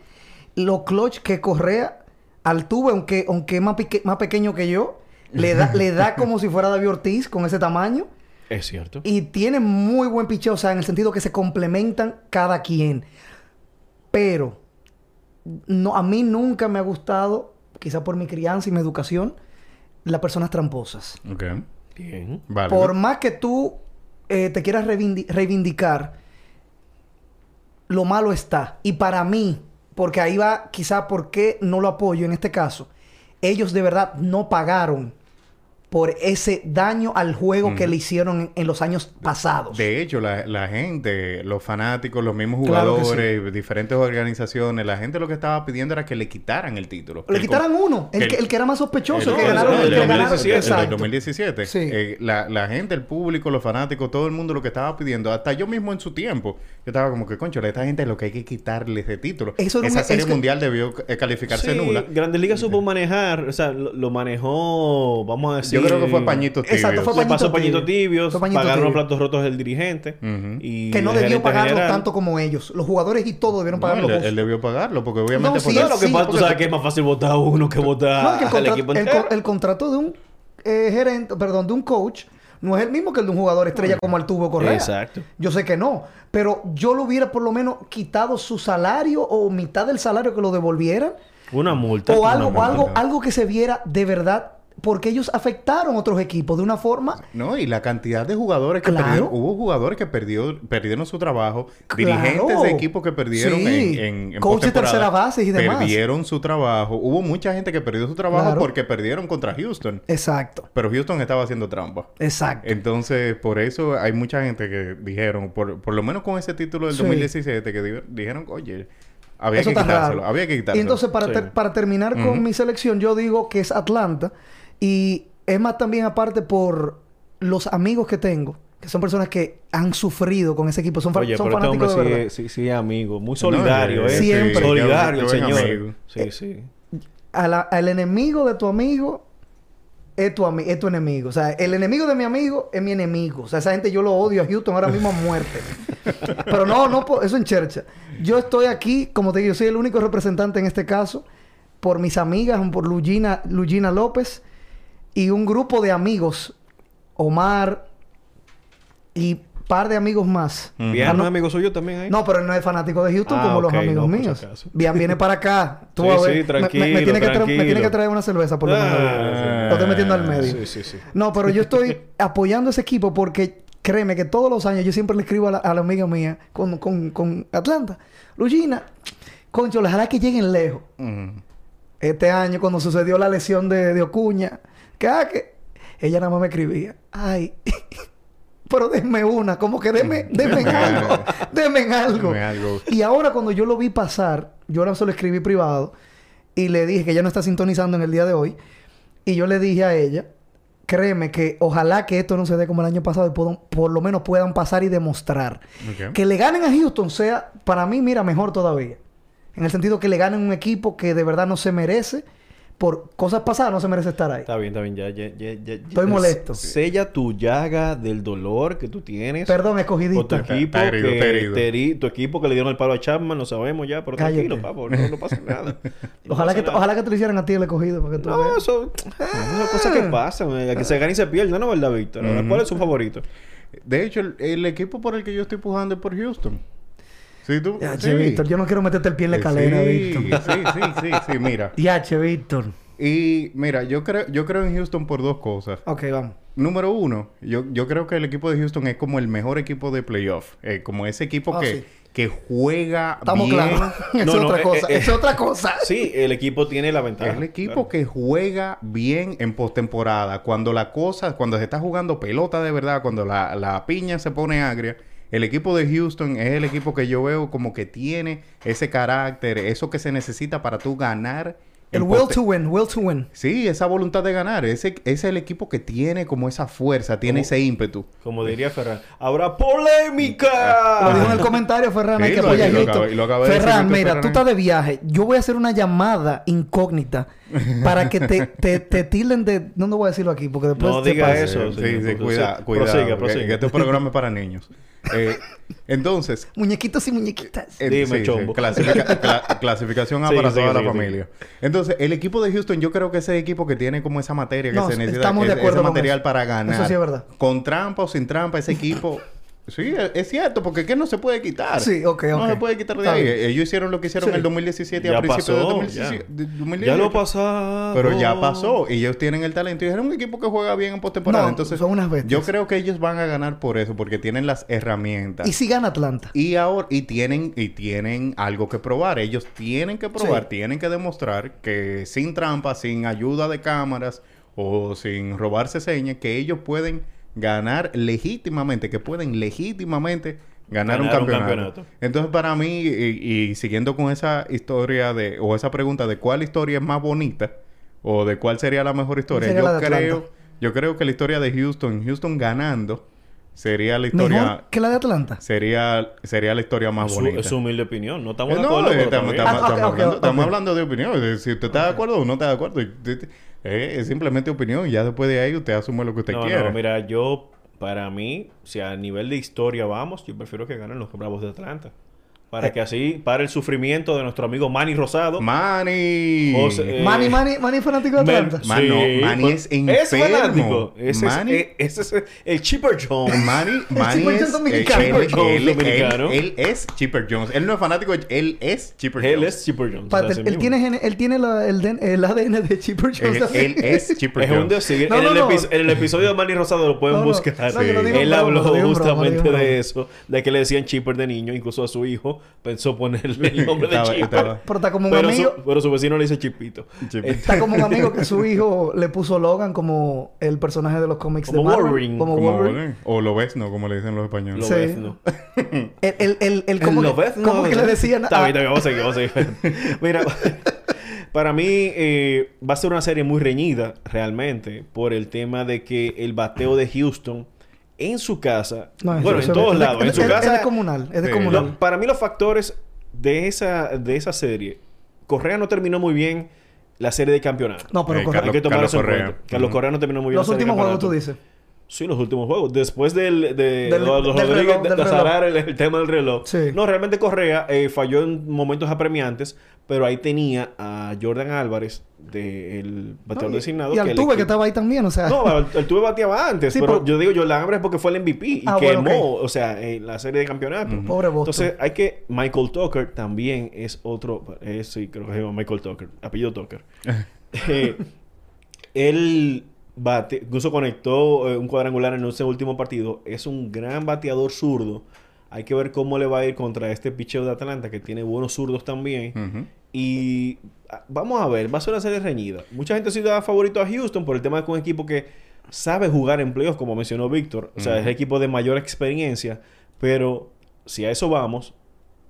Lo clutch que Correa al tubo, aunque, aunque es más, más pequeño que yo, le da, le da como si fuera David Ortiz con ese tamaño. Es cierto. Y tiene muy buen picheo, o sea, en el sentido que se complementan cada quien. Pero no, a mí nunca me ha gustado, quizá por mi crianza y mi educación, las personas tramposas. Ok. Bien. Vale. Por más que tú eh, te quieras reivindi- reivindicar, lo malo está. Y para mí, porque ahí va quizá por qué no lo apoyo en este caso, ellos de verdad no pagaron por ese daño al juego que le hicieron en, en los años pasados. De hecho, la, la gente, los fanáticos, los mismos Claro jugadores, diferentes organizaciones, la gente lo que estaba pidiendo era que le quitaran el título. Le El quitaran uno, el, el- que, el que era más sospechoso, el- que ganaron, el el que del ganaron. 2017, el del Exacto. 2017. Sí. Eh, la, la gente, el público, los fanáticos, todo el mundo lo que estaba pidiendo, hasta yo mismo en su tiempo, yo estaba como que, concho, a esta gente lo que hay que quitarle ese título. Eso era un- Esa serie es que- mundial debió calificarse Sí, nula. Grandes Ligas supo manejar, o sea, lo, lo manejó, vamos a decir. Yo creo que fue pañitos tibios. Exacto, fue Le pasó pañito pañitos tibio. tibios, Fue pañito pagaron los platos rotos del dirigente. Y Que no debió pagarlo general. tanto como ellos. Los jugadores y todo debieron No, pagarlo él, justo. él debió pagarlo, porque obviamente No, por sí, lo que sí, pasa, tú sabes que es más fácil votar a uno que votar No, es que el, al equipo el entero. co- el contrato de un eh, gerente, perdón, de un coach, no es el mismo que el de un jugador estrella como el tuvo Correa. Exacto. Yo sé que no, pero yo lo hubiera por lo menos quitado su salario o mitad del salario que lo devolvieran Una multa. o algo, o algo, algo que se viera de verdad porque ellos afectaron a otros equipos de una forma. No, y la cantidad de jugadores que Claro. perdieron. Hubo jugadores que perdió, perdieron su trabajo. Claro. Dirigentes de equipos que perdieron Sí. en, en, Coaches tercera bases y demás. Perdieron su trabajo. Hubo mucha gente que perdió su trabajo Claro. porque perdieron contra Houston. Exacto, Pero Houston estaba haciendo trampa. exacto. Entonces, por eso hay mucha gente que dijeron, por, por lo menos con ese título del Sí. 2017, que di- dijeron, oye, había Eso que está quitárselo, raro. había que Y quitárselo. entonces, para, Sí. ter- para terminar con mi selección, yo digo que es Atlanta. Y es más también aparte por los amigos que tengo, que son personas que han sufrido con ese equipo. Son, fa- Oye, son pero este hombre fanáticos de sí, es- sí, sí amigo. Muy solidario, No, ¿eh? Siempre. sí, Solidario, el señor. amigo. Sí, sí. A la- al enemigo de tu amigo es tu, ami- es tu enemigo. O sea, el enemigo de mi amigo es mi enemigo. O sea, esa gente yo lo odio a Houston ahora mismo a muerte. Pero no, no, eso en chercha. Yo estoy aquí, como te digo, yo soy el único representante en este caso por mis amigas, por Lugina, Lugina López y un grupo de amigos, Omar y par de amigos más. Bien, Ah, ¿no no- es amigo suyo también ahí? No, pero él no es fanático de Houston Ah, como los amigos no, míos. Bien, viene para acá. Tú Sí, a sí, ver. Me- me- me, tranquilo, tiene que traer, me tiene que traer una cerveza por lo menos. Ah, Lo estoy metiendo al medio. Sí, sí, sí. No, pero yo estoy apoyando a ese equipo porque créeme que todos los años yo siempre le escribo a la, a la amiga mía con, con, con Atlanta. Lugina, concho, ojalá que lleguen lejos. Este año, cuando sucedió la lesión de, de Ocuña, que, que ella nada más me escribía, ay, pero denme una, como que denme, denme en algo, denme en algo. Y ahora cuando yo lo vi pasar, yo ahora solo escribí privado y le dije que ella no está sintonizando en el día de hoy. Y yo le dije a ella, créeme que ojalá que esto no se dé como el año pasado y puedan- por lo menos puedan pasar y demostrar. Que le ganen a Houston sea, para mí, mira, mejor todavía. En el sentido que le ganen un equipo que de verdad no se merece, por cosas pasadas, no se merece estar ahí. Está bien, está bien. Ya, ya, ya, ya- Estoy ya- molesto. Sella tu llaga del dolor que tú tienes. Perdón, Con tu. Está- equipo, está herido, que está herido. te heri- tu equipo que le dieron el palo a Chapman, lo sabemos ya, pero Cállate. tranquilo, papo, no, no pasa nada. No Ojalá pasa que, nada. ojalá que te lo hicieran a ti el escogido. Para que tú No, veas. eso, son cosas que pasan. eh, Que se gana y se pierde, ¿no? ¿Verdad, Víctor? ¿Cuál es su favorito? De hecho, el, el equipo por el que yo estoy pujando es por Houston. Sí, tú. Ya, sí. Víctor, yo no quiero meterte el pie en la Eh, escalera, sí, Víctor. Sí, sí, sí, sí, mira. Ya, che, Víctor. Y mira, yo creo, yo creo en Houston por dos cosas. Ok, vamos. Número uno, yo, yo creo que el equipo de Houston es como el mejor equipo de playoff. Eh, como ese equipo Ah, que, sí. que juega Estamos bien. claros. es No, otra eh, cosa. eh, es otra cosa. Sí, el equipo tiene la ventaja. Es el equipo claro. que juega bien en postemporada. Cuando la cosa, cuando se está jugando pelota de verdad, cuando la, la piña se pone agria, el equipo de Houston es el equipo que yo veo como que tiene ese carácter, eso que se necesita para tú ganar. El will to win, will to win. Sí, esa voluntad de ganar. Ese es el equipo que tiene como esa fuerza, tiene Como- ese ímpetu. Como diría Ferran. ¡Habrá polémica! Lo dijo en el comentario, Ferran. hay Sí, que apoyar de Ferran, mira, Ferran. tú estás de viaje. Yo voy a hacer una llamada incógnita para que te, te, te tilden de... No, no voy a decirlo aquí porque después... No se diga pasa. eso. Sí, señor, sí, porque- cuida, sí, cuidado. prosiga, prosiga. Que este programa es para niños. Eh, entonces, Muñequitos y muñequitas. Eh, Dime, chombo. clasifica- cla- clasificación A para toda la familia. Entonces, el equipo de Houston, yo creo que ese equipo que tiene como esa materia que No, se necesita, estamos de acuerdo ese con material eso. para ganar. Eso sí es verdad. Con trampa o sin trampa, ese equipo. Sí, es, cierto, porque es que no se puede quitar. Sí, ok, No ok. se puede quitar de ahí. Ellos hicieron lo que hicieron Sí. en el 2017 a Ya principios de pasó, 2017. ya. de 2018. Ya lo pasado. Pero ya pasó y ellos tienen el talento. Y es un equipo que juega bien en postemporada. No, Entonces, son unas bestias. yo creo que ellos van a ganar por eso, porque tienen las herramientas. Y si gana Atlanta. Y ahora, y tienen, y tienen algo que probar. Ellos tienen que probar, Sí. tienen que demostrar que sin trampa, sin ayuda de cámaras o sin robarse señas, que ellos pueden ganar legítimamente, que pueden legítimamente ganar, un, Ganar un campeonato. campeonato. Entonces, para mí, y, y siguiendo con esa historia de, o esa pregunta de cuál historia es más bonita, o de cuál sería la mejor historia, yo creo, yo creo que la historia de Houston, Houston ganando, sería la historia Mejor que la de Atlanta. sería sería la historia más Es su, bonita. es su humilde opinión. No estamos Eh, de no, acuerdo, eh, estamos, Ah, hablando, ok. estamos hablando de opinión. Si usted está de acuerdo o no está de acuerdo, eh, es simplemente opinión. Y ya después de ahí usted asume lo que usted No, quiera. no, mira, yo, para mí, si a nivel de historia vamos, yo prefiero que ganen los Bravos de Atlanta. Para que así pare el sufrimiento de nuestro amigo Manny Rosado. Manny. José, eh, Manny, Manny, Manny es fanático de Atlanta. Man, no, Sí, Manny pues, es enfermo. fanático. Ese, Manny- es, eh, ese es el Chipper Jones. Manny, Manny Chipper es Jones dominicano. él- Chipper él- Jones él- dominicano. Él, él es Chipper Jones. Él no es fanático, él es Chipper Él Jones. es Chipper Jones. Pate, o sea, él, tiene, él tiene la- el, den- el ADN de Chipper Jones. Él, él es Chipper Es un Jones. decir. No, en, no, el no. en el episodio de Manny Rosado lo pueden No, no. buscar. No, Él habló justamente de eso, de que le decían Chipper de niño, incluso a su hijo pensó ponerle el nombre de Estaba- estaba- Pero está como un Pero amigo. su, pero su vecino le dice Chipito. Chip- Está como un amigo que su hijo le puso Logan como el personaje de los cómics Como de Marvel. Wolverine. Como Como Wolverine. Wolverine. O lo ves, ¿no? Como le dicen los españoles. Lo Sí. ves, ¿no? El, el, el, el- como, ¿Lo que, como le decían Está a- bien, está bien, vamos a seguir, vamos a seguir. Mira, para mí eh, va a ser una serie muy reñida, realmente, por el tema de que el bateo de Houston en su casa, No, bueno, en todos lados, en es- su es- casa, Es descomunal. Es Sí. descomunal. lo- para mí los factores de esa, de esa serie, Correa no terminó muy bien la serie de campeonato. No, pero Eh, correcto. Hay que tomar Carlos eso en Correa. cuenta. Carlos. Correa no terminó muy bien Los la serie de últimos juegos, tú dices. Sí, los últimos juegos. Después del, de Del- los del Rodríguez reloj, de, del reloj. el, el tema del reloj. Sí. No, realmente Correa eh, falló en momentos apremiantes, pero ahí tenía a Jordan Álvarez, del bateador No, y- designado. Y al el tuve que estaba ahí también, o sea. No, el, Tuve bateaba antes, Sí, pero pero- yo digo Jordan Álvarez porque fue el MVP y Ah, bueno, quemó, o sea, en la serie de campeonato. Pobre Boston. Entonces, hay que... Michael Tucker también es otro... eh, sí, creo que se llama Michael Tucker. Apellido Tucker. Eh, él bate... Incluso conectó eh, un cuadrangular en ese último partido. Es un gran bateador zurdo. Hay que ver cómo le va a ir contra este picheo de Atlanta, que tiene buenos zurdos también. Y ah, vamos a ver, va a ser una serie reñida. Mucha gente sí da favorito a Houston por el tema de que es un equipo que sabe jugar en playoffs, como mencionó Víctor. O sea, es el equipo de mayor experiencia. Pero si a eso vamos,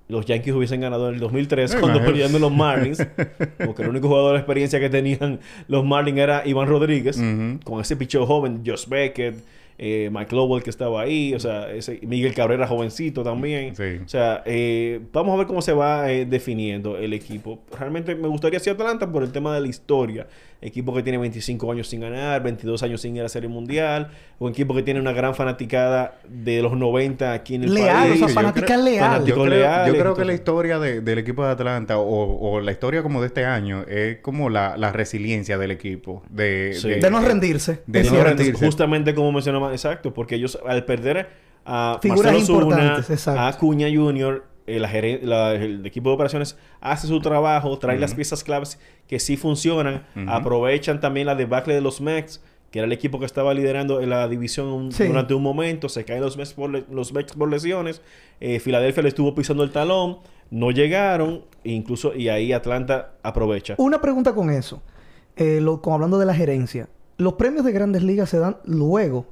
los Yankees hubiesen ganado en el 2003 Me cuando imagino. peleando los Marlins. porque el único jugador de experiencia que tenían los Marlins era Iván Rodríguez. Con ese picheo joven, Josh Beckett, eh, Mike Lowell que estaba ahí. O sea, ese Miguel Cabrera jovencito también. Sí. O sea, eh, vamos a ver cómo se va eh, definiendo el equipo. Realmente me gustaría ser Atlanta por el tema de la historia. Equipo que tiene 25 años sin ganar, 22 años sin ir a la Serie Mundial. Un equipo que tiene una gran fanaticada de los 90 aquí en el Leal, país. o sea, fanática leal. fanático Yo creo, leales, yo creo que entonces- la historia de- del equipo de Atlanta o, o la historia como de este año es como la, la resiliencia del equipo. De, Sí. De no rendirse. de no rendirse. Justamente como mencionaba, exacto, porque ellos al perder a Figuras Marcelo Zuna, importantes, exacto. a Acuña Jr., eh, la geren- la- el equipo de operaciones hace su trabajo, trae las piezas claves que sí funcionan, aprovechan también la debacle de los Mex, que era el equipo que estaba liderando en la división un- Sí. durante un momento, se caen los Mex por, le- los Mex por lesiones, eh, Filadelfia le estuvo pisando el talón, no llegaron, e incluso y ahí Atlanta aprovecha. Una pregunta con eso. Eh, lo- como hablando de la gerencia. Los premios de grandes ligas se dan luego,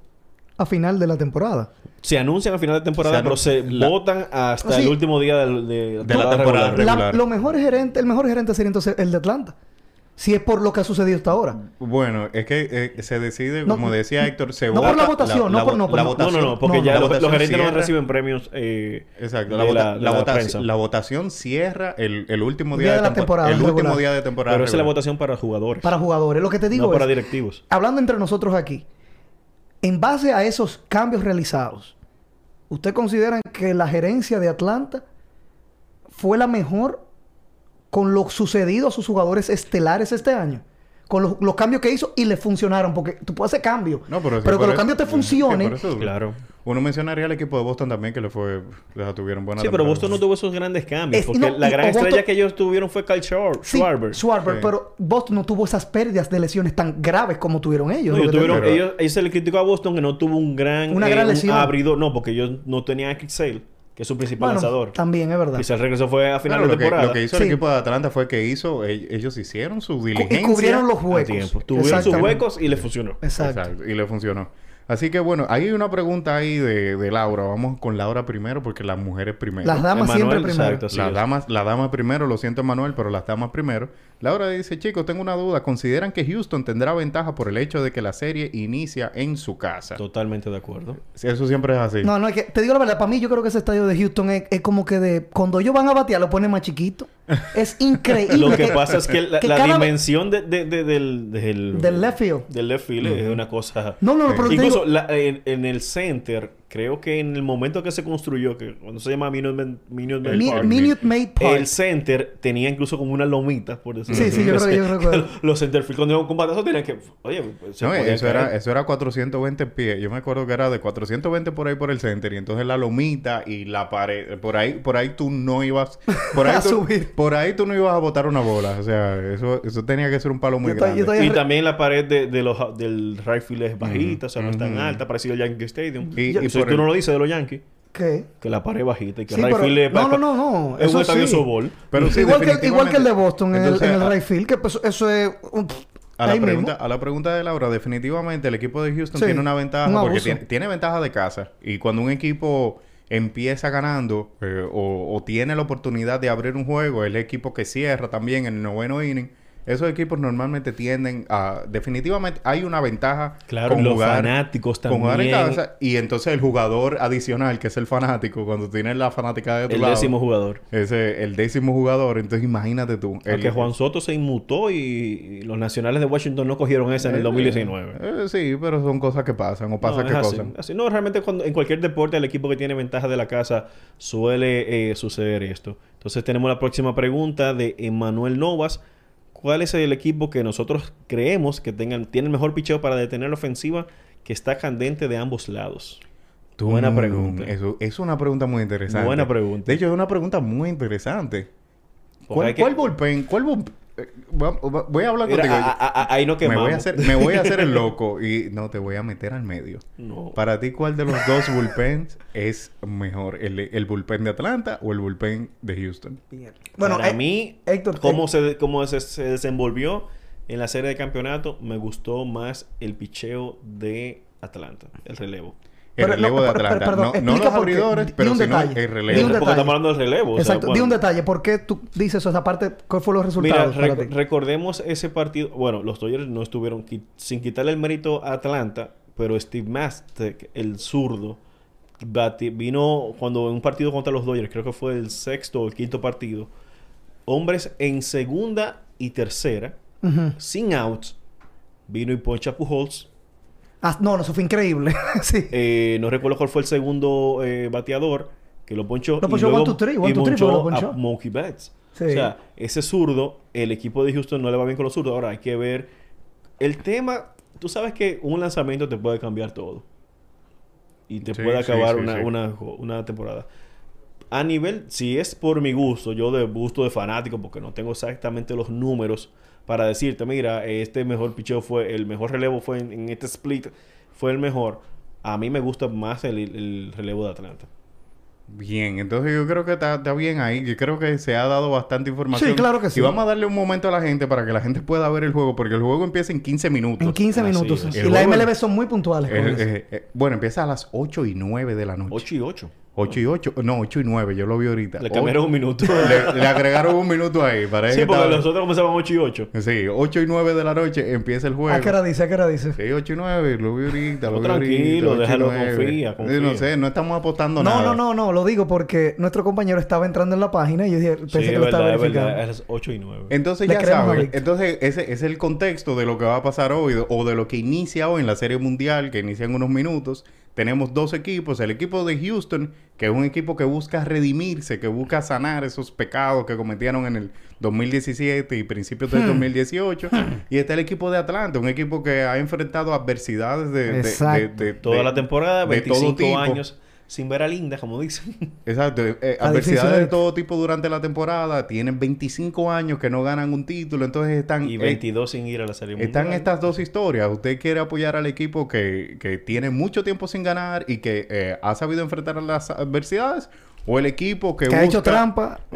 a final de la temporada. Se anuncian a final de temporada, Se pero se la- votan hasta Sí. el último día del- de, De la temporada La- regular. lo mejor gerente, el mejor gerente sería entonces el de Atlanta. Si es por lo que ha sucedido hasta ahora. Bueno, es que eh, se decide, No, como decía Héctor, se no vota... por la votación, no por- no, la por- no. No, votación- no, no, porque no, ya los, gerentes no reciben premios. Eh, Exacto. de La, vota- la- de la la votación- prensa. la votación cierra el, el último Día día, de la tempo- temporada El último día de temporada. pero esa es la votación para jugadores. Para jugadores. Lo que te digo no para es, directivos. hablando entre nosotros aquí, en base a esos cambios realizados, ¿usted considera que la gerencia de Atlanta fue la mejor con lo sucedido a sus jugadores estelares este año? Con los, los cambios que hizo y le funcionaron, porque tú puedes hacer cambios, No, pero, que los eso- cambios te funcionen. eso- Claro. Uno mencionaría al equipo de Boston también que le fue... Les tuvieron buena Sí, pero. Boston no tuvo esos grandes cambios. Es- porque no, la gran estrella Boston- que ellos tuvieron fue Kyle Schwar- Sí, Schwarber. Schwarber, Sí. pero Boston no tuvo esas pérdidas de lesiones tan graves como tuvieron ellos. No, lo ellos, tuvieron, se le criticó a Boston que no tuvo un gran, Una eh, gran un lesión. abridor. No, porque ellos no tenían a Kick Sale, que es su principal Bueno, lanzador. también es verdad. Quizás regresó fue a final Claro, de lo, que, temporada. lo que hizo Sí. el equipo de Atlanta fue que hizo... e- Ellos hicieron su diligencia. y cubrieron los huecos. Tuvieron sus huecos y le funcionó. Exacto. Exacto, y le funcionó. Así que bueno, hay una pregunta ahí de, de Laura. Vamos con Laura primero porque las mujeres primero. Las damas Emanuel, siempre primero. exacto, sí, las damas, la dama primero, lo siento Manuel, pero las damas primero. Laura dice, chicos, tengo una duda. ¿Consideran que Houston tendrá ventaja por el hecho de que la serie inicia en su casa? Totalmente de acuerdo. Eso siempre es así. No, no, es que te digo la verdad, para mí yo creo que ese estadio de Houston es, es como que de cuando ellos van a batear lo ponen más chiquito. Es increíble. Lo que pasa es que la, que la cada vez- dimensión de, de- de- del, del, Del left field. del left field es una cosa... No, no, no, pero Incluso digo, la- en, en el center creo que en el momento que se construyó, que cuando se llama Minute Minute Mi- Park, Minute Maid Park. el center tenía incluso como una lomita, por decirlo Sí, sí, yo creo- yo recuerdo. Los centerfield cuando iban con batazo tenían que... Oye, pues, se No, eso caer. era, eso era 420 pies. Yo me acuerdo que era de 420 por ahí por el center. Y entonces la lomita y la pared. Por ahí, por ahí tú no ibas. Por ahí, A tú, subir. por ahí tú no ibas a botar una bola. O sea, eso, eso tenía que ser un palo muy Yo grande. estoy- Y también la pared de, de los, del right field es bajita, o sea, no es tan alta, parecido al Yankee Stadium. Y- y Eso por tú el- no lo dices de los Yankees, ¿Qué? que la pared bajita y que Sí, el right pero- no, no, no, no. Es un Eso estadio sí. sobol. Pero sí, igual, que, igual que el de. Boston en, Entonces, el, en el a- right field, que pues, eso es un... A la, pregunta, mismo. a la pregunta de Laura, definitivamente el equipo de Houston Sí, tiene una un ventaja porque abuso. tiene, tiene ventaja de casa. Y cuando un equipo empieza ganando eh, o, o tiene la oportunidad de abrir un juego, el equipo que cierra también en el noveno inning, esos equipos normalmente tienden a... Definitivamente hay una ventaja Claro, y los fanáticos con jugar en también. casa. Y entonces el jugador adicional, que es el fanático, cuando tiene la fanática de tu El lado, décimo jugador. Ese, el décimo jugador. Entonces imagínate tú. El el- que Juan Soto se inmutó y, y los nacionales de Washington no cogieron esa en el 2019. Eh, sí, pero son cosas que pasan o pasa no, que así, cosas. así. No, realmente cuando, en cualquier deporte el equipo que tiene ventaja de la casa suele eh, suceder esto. Entonces tenemos la próxima pregunta de Emanuel Novas. ¿Cuál es el equipo que nosotros creemos que tengan, tiene el mejor picheo para detener la ofensiva que está candente de ambos lados? Buena pregunta. Eso es una pregunta muy interesante. Buena pregunta. De hecho, es una pregunta muy interesante. ¿Cuál, que- cuál bullpen? ¿Cuál Voy a hablar Mira, contigo. a- a- a- ahí no me, quemamos. voy a hacer, me voy a hacer el loco y no te voy a meter al medio. No. Para ti, ¿cuál de los dos bullpens es mejor? ¿El, el bullpen de Atlanta o el bullpen de Houston? Bueno, Para eh, mí, Héctor, cómo, eh, se, cómo se, se desenvolvió en la serie de campeonato, me gustó más el picheo de Atlanta, el relevo. El Pero, relevo no, de pero- Atlanta. perdón, no, no los abridores, pero un sino detalle. el relevo. un Porque detalle. estamos hablando del relevo. o sea, Exacto. Di bueno. un detalle. ¿Por qué tú dices eso? Aparte, ¿cuál fueron los Mira, resultados rec- ti? recordemos ese partido. Bueno, los Dodgers no estuvieron qui- sin quitarle el mérito a Atlanta, pero Steve Mastek, el zurdo, vino cuando en un partido contra los Dodgers, creo que fue el sexto o el quinto partido, hombres en segunda y tercera, sin outs, vino y poncha a Pujols. Ah, no, no, eso fue increíble. sí. Eh, no recuerdo cuál fue el segundo eh, bateador que lo ponchó. Lo y ponchó luego- one, two, three, one, y two, three, pero lo ponchó a Mookie Betts. Sí. O sea, ese zurdo, el equipo de Houston no le va bien con los zurdos. Ahora hay que ver el tema. Tú sabes que un lanzamiento te puede cambiar todo. Y te Sí, puede sí, acabar sí, una, sí. Una, una temporada. A nivel, si es por mi gusto, yo de gusto de fanático, porque no tengo exactamente los números para decirte, mira, este mejor picheo fue, el mejor relevo fue en, en este split, fue el mejor. A mí me gusta más el, el relevo de Atlanta. Bien, entonces yo creo que está, está bien ahí. Yo creo que se ha dado bastante información. Sí, claro que sí. Y vamos a darle un momento a la gente para que la gente pueda ver el juego, porque el juego empieza en 15 minutos. En 15 Así minutos. Y El la juego- MLB son muy puntuales. con Eh, eso. eh, eh, bueno, empieza a las 8 y 9 de la noche. 8 y 8. 8 y 8, no, 8 y 9, yo lo vi ahorita. Le cambiaron un minuto. le, le agregaron un minuto ahí. Parece sí, que porque estaba- nosotros comenzaban 8 y 8. Sí, 8 y 9 de la noche empieza el juego. ¿A qué hora dice? ¿A qué hora dice? Sí, 8 y 9, lo vi ahorita, lo vi tranquilo, ahorita. ocho y déjalo, nueve. confía, Sí, confía. no sé, no estamos apostando No, nada. no, no, no. Lo digo porque nuestro compañero estaba entrando en la página y yo dije, pensé Sí, que lo estaba verdad, es verificando. Es 8 y 9. Entonces Le ya saben, entonces ese es el contexto de lo que va a pasar hoy o de lo que inicia hoy en la Serie Mundial, que inicia en unos minutos. Tenemos dos equipos, el equipo de Houston, que es un equipo que busca redimirse, que busca sanar esos pecados que cometieron en el 2017 y principios Hmm. del 2018. y está el equipo de Atlanta, un equipo que ha enfrentado adversidades de, de- de- Exacto. de- Toda de- la temporada, de todo 25 tipo. años sin ver a Linda, como dicen. Exacto. eh, adversidades de ¿eh? todo tipo durante la temporada. Tienen 25 años que no ganan un título. Entonces están... y eh, 22 sin ir a la Serie están estas dos historias. Usted quiere apoyar al equipo que, que tiene mucho tiempo sin ganar y que eh, ha sabido enfrentar las adversidades. O el equipo que, Que busca... ha hecho trampa.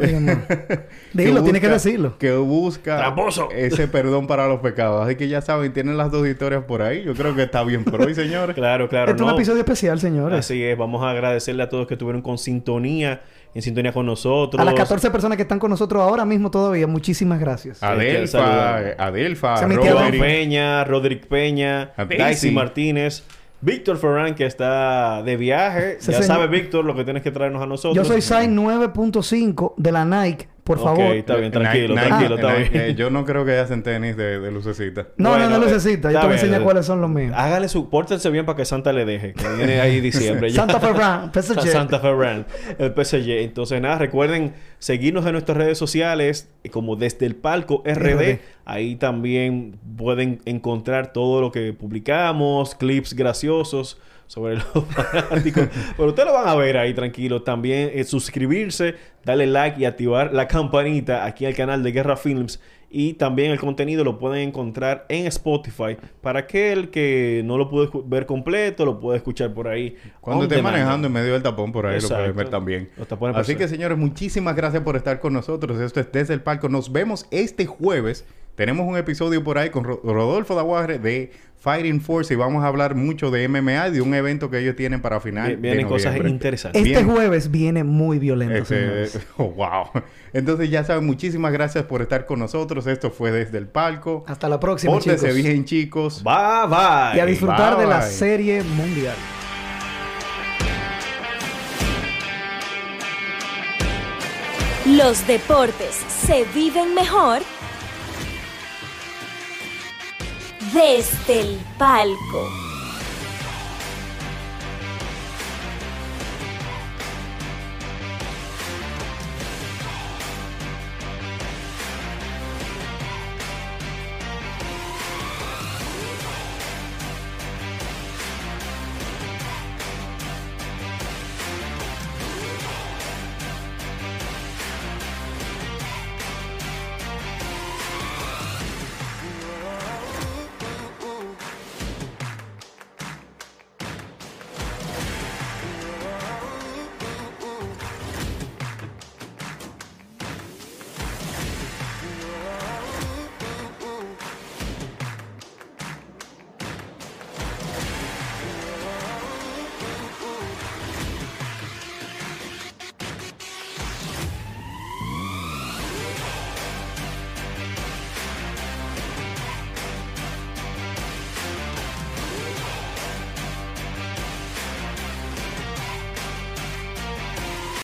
Dilo, tiene que busca- decirlo. Que busca ¡Tramposo! ese perdón para los pecados. Así que ya saben, tienen las dos historias por ahí. Yo creo que está bien por hoy, señores. Claro, claro. Este es un episodio especial, señores. Así es. Vamos a agradecerle a todos que estuvieron con sintonía, en sintonía con nosotros. A las 14 personas que están con nosotros ahora mismo todavía, muchísimas gracias. Adelfa, saludar. Adelfa, Rodrick Roderick. Peña, Roderick Peña, Daisy. Martínez, Víctor Ferran, que está de viaje. Sí, ya señor. sabes, Víctor, lo que tienes que traernos a nosotros. Yo soy size 9.5 de la Nike Por Ok, favor. está bien, tranquilo, Nike- tranquilo, está Nike- bien. eh, yo no creo que hacen tenis de, de lucecita. No, Bueno, no, no necesita. Yo te voy a enseñar cuáles son los míos. Hágale su... Pórtense bien para que Santa le deje. Que viene ahí diciembre ya. Santa Fe Brand, PSG. Santa Fe Brand, el PSG. Entonces, nada, recuerden seguirnos en nuestras redes sociales como desde el palco. RD. Ahí también pueden encontrar todo lo que publicamos, clips graciosos sobre los fanáticos. Pero ustedes lo van a ver ahí tranquilo. También eh, suscribirse, darle like y activar la campanita aquí al canal de Guerra Films. Y también el contenido lo pueden encontrar en Spotify para aquel que no lo escu- ver completo, lo puede escuchar por ahí. Cuando demand. manejando en medio del tapón, por ahí Exacto. lo pueden ver también. Así que, señores, muchísimas gracias por estar con nosotros. Esto es Desde el Palco. Nos vemos este jueves. Tenemos un episodio por ahí con Ro- Rodolfo Daguarre de Fighting Force y vamos a hablar mucho de MMA y de un evento que ellos tienen para final. Vi- Vienen de cosas interesantes. Este Bien. jueves viene muy violento, Este, señores. oh, wow. Entonces ya saben, muchísimas gracias por estar con nosotros. Esto fue Desde el Palco. Hasta la próxima, Pórtense chicos. bien, chicos. Bye bye. Y a disfrutar Bye, de la bye. serie mundial. Los deportes se viven mejor desde el palco.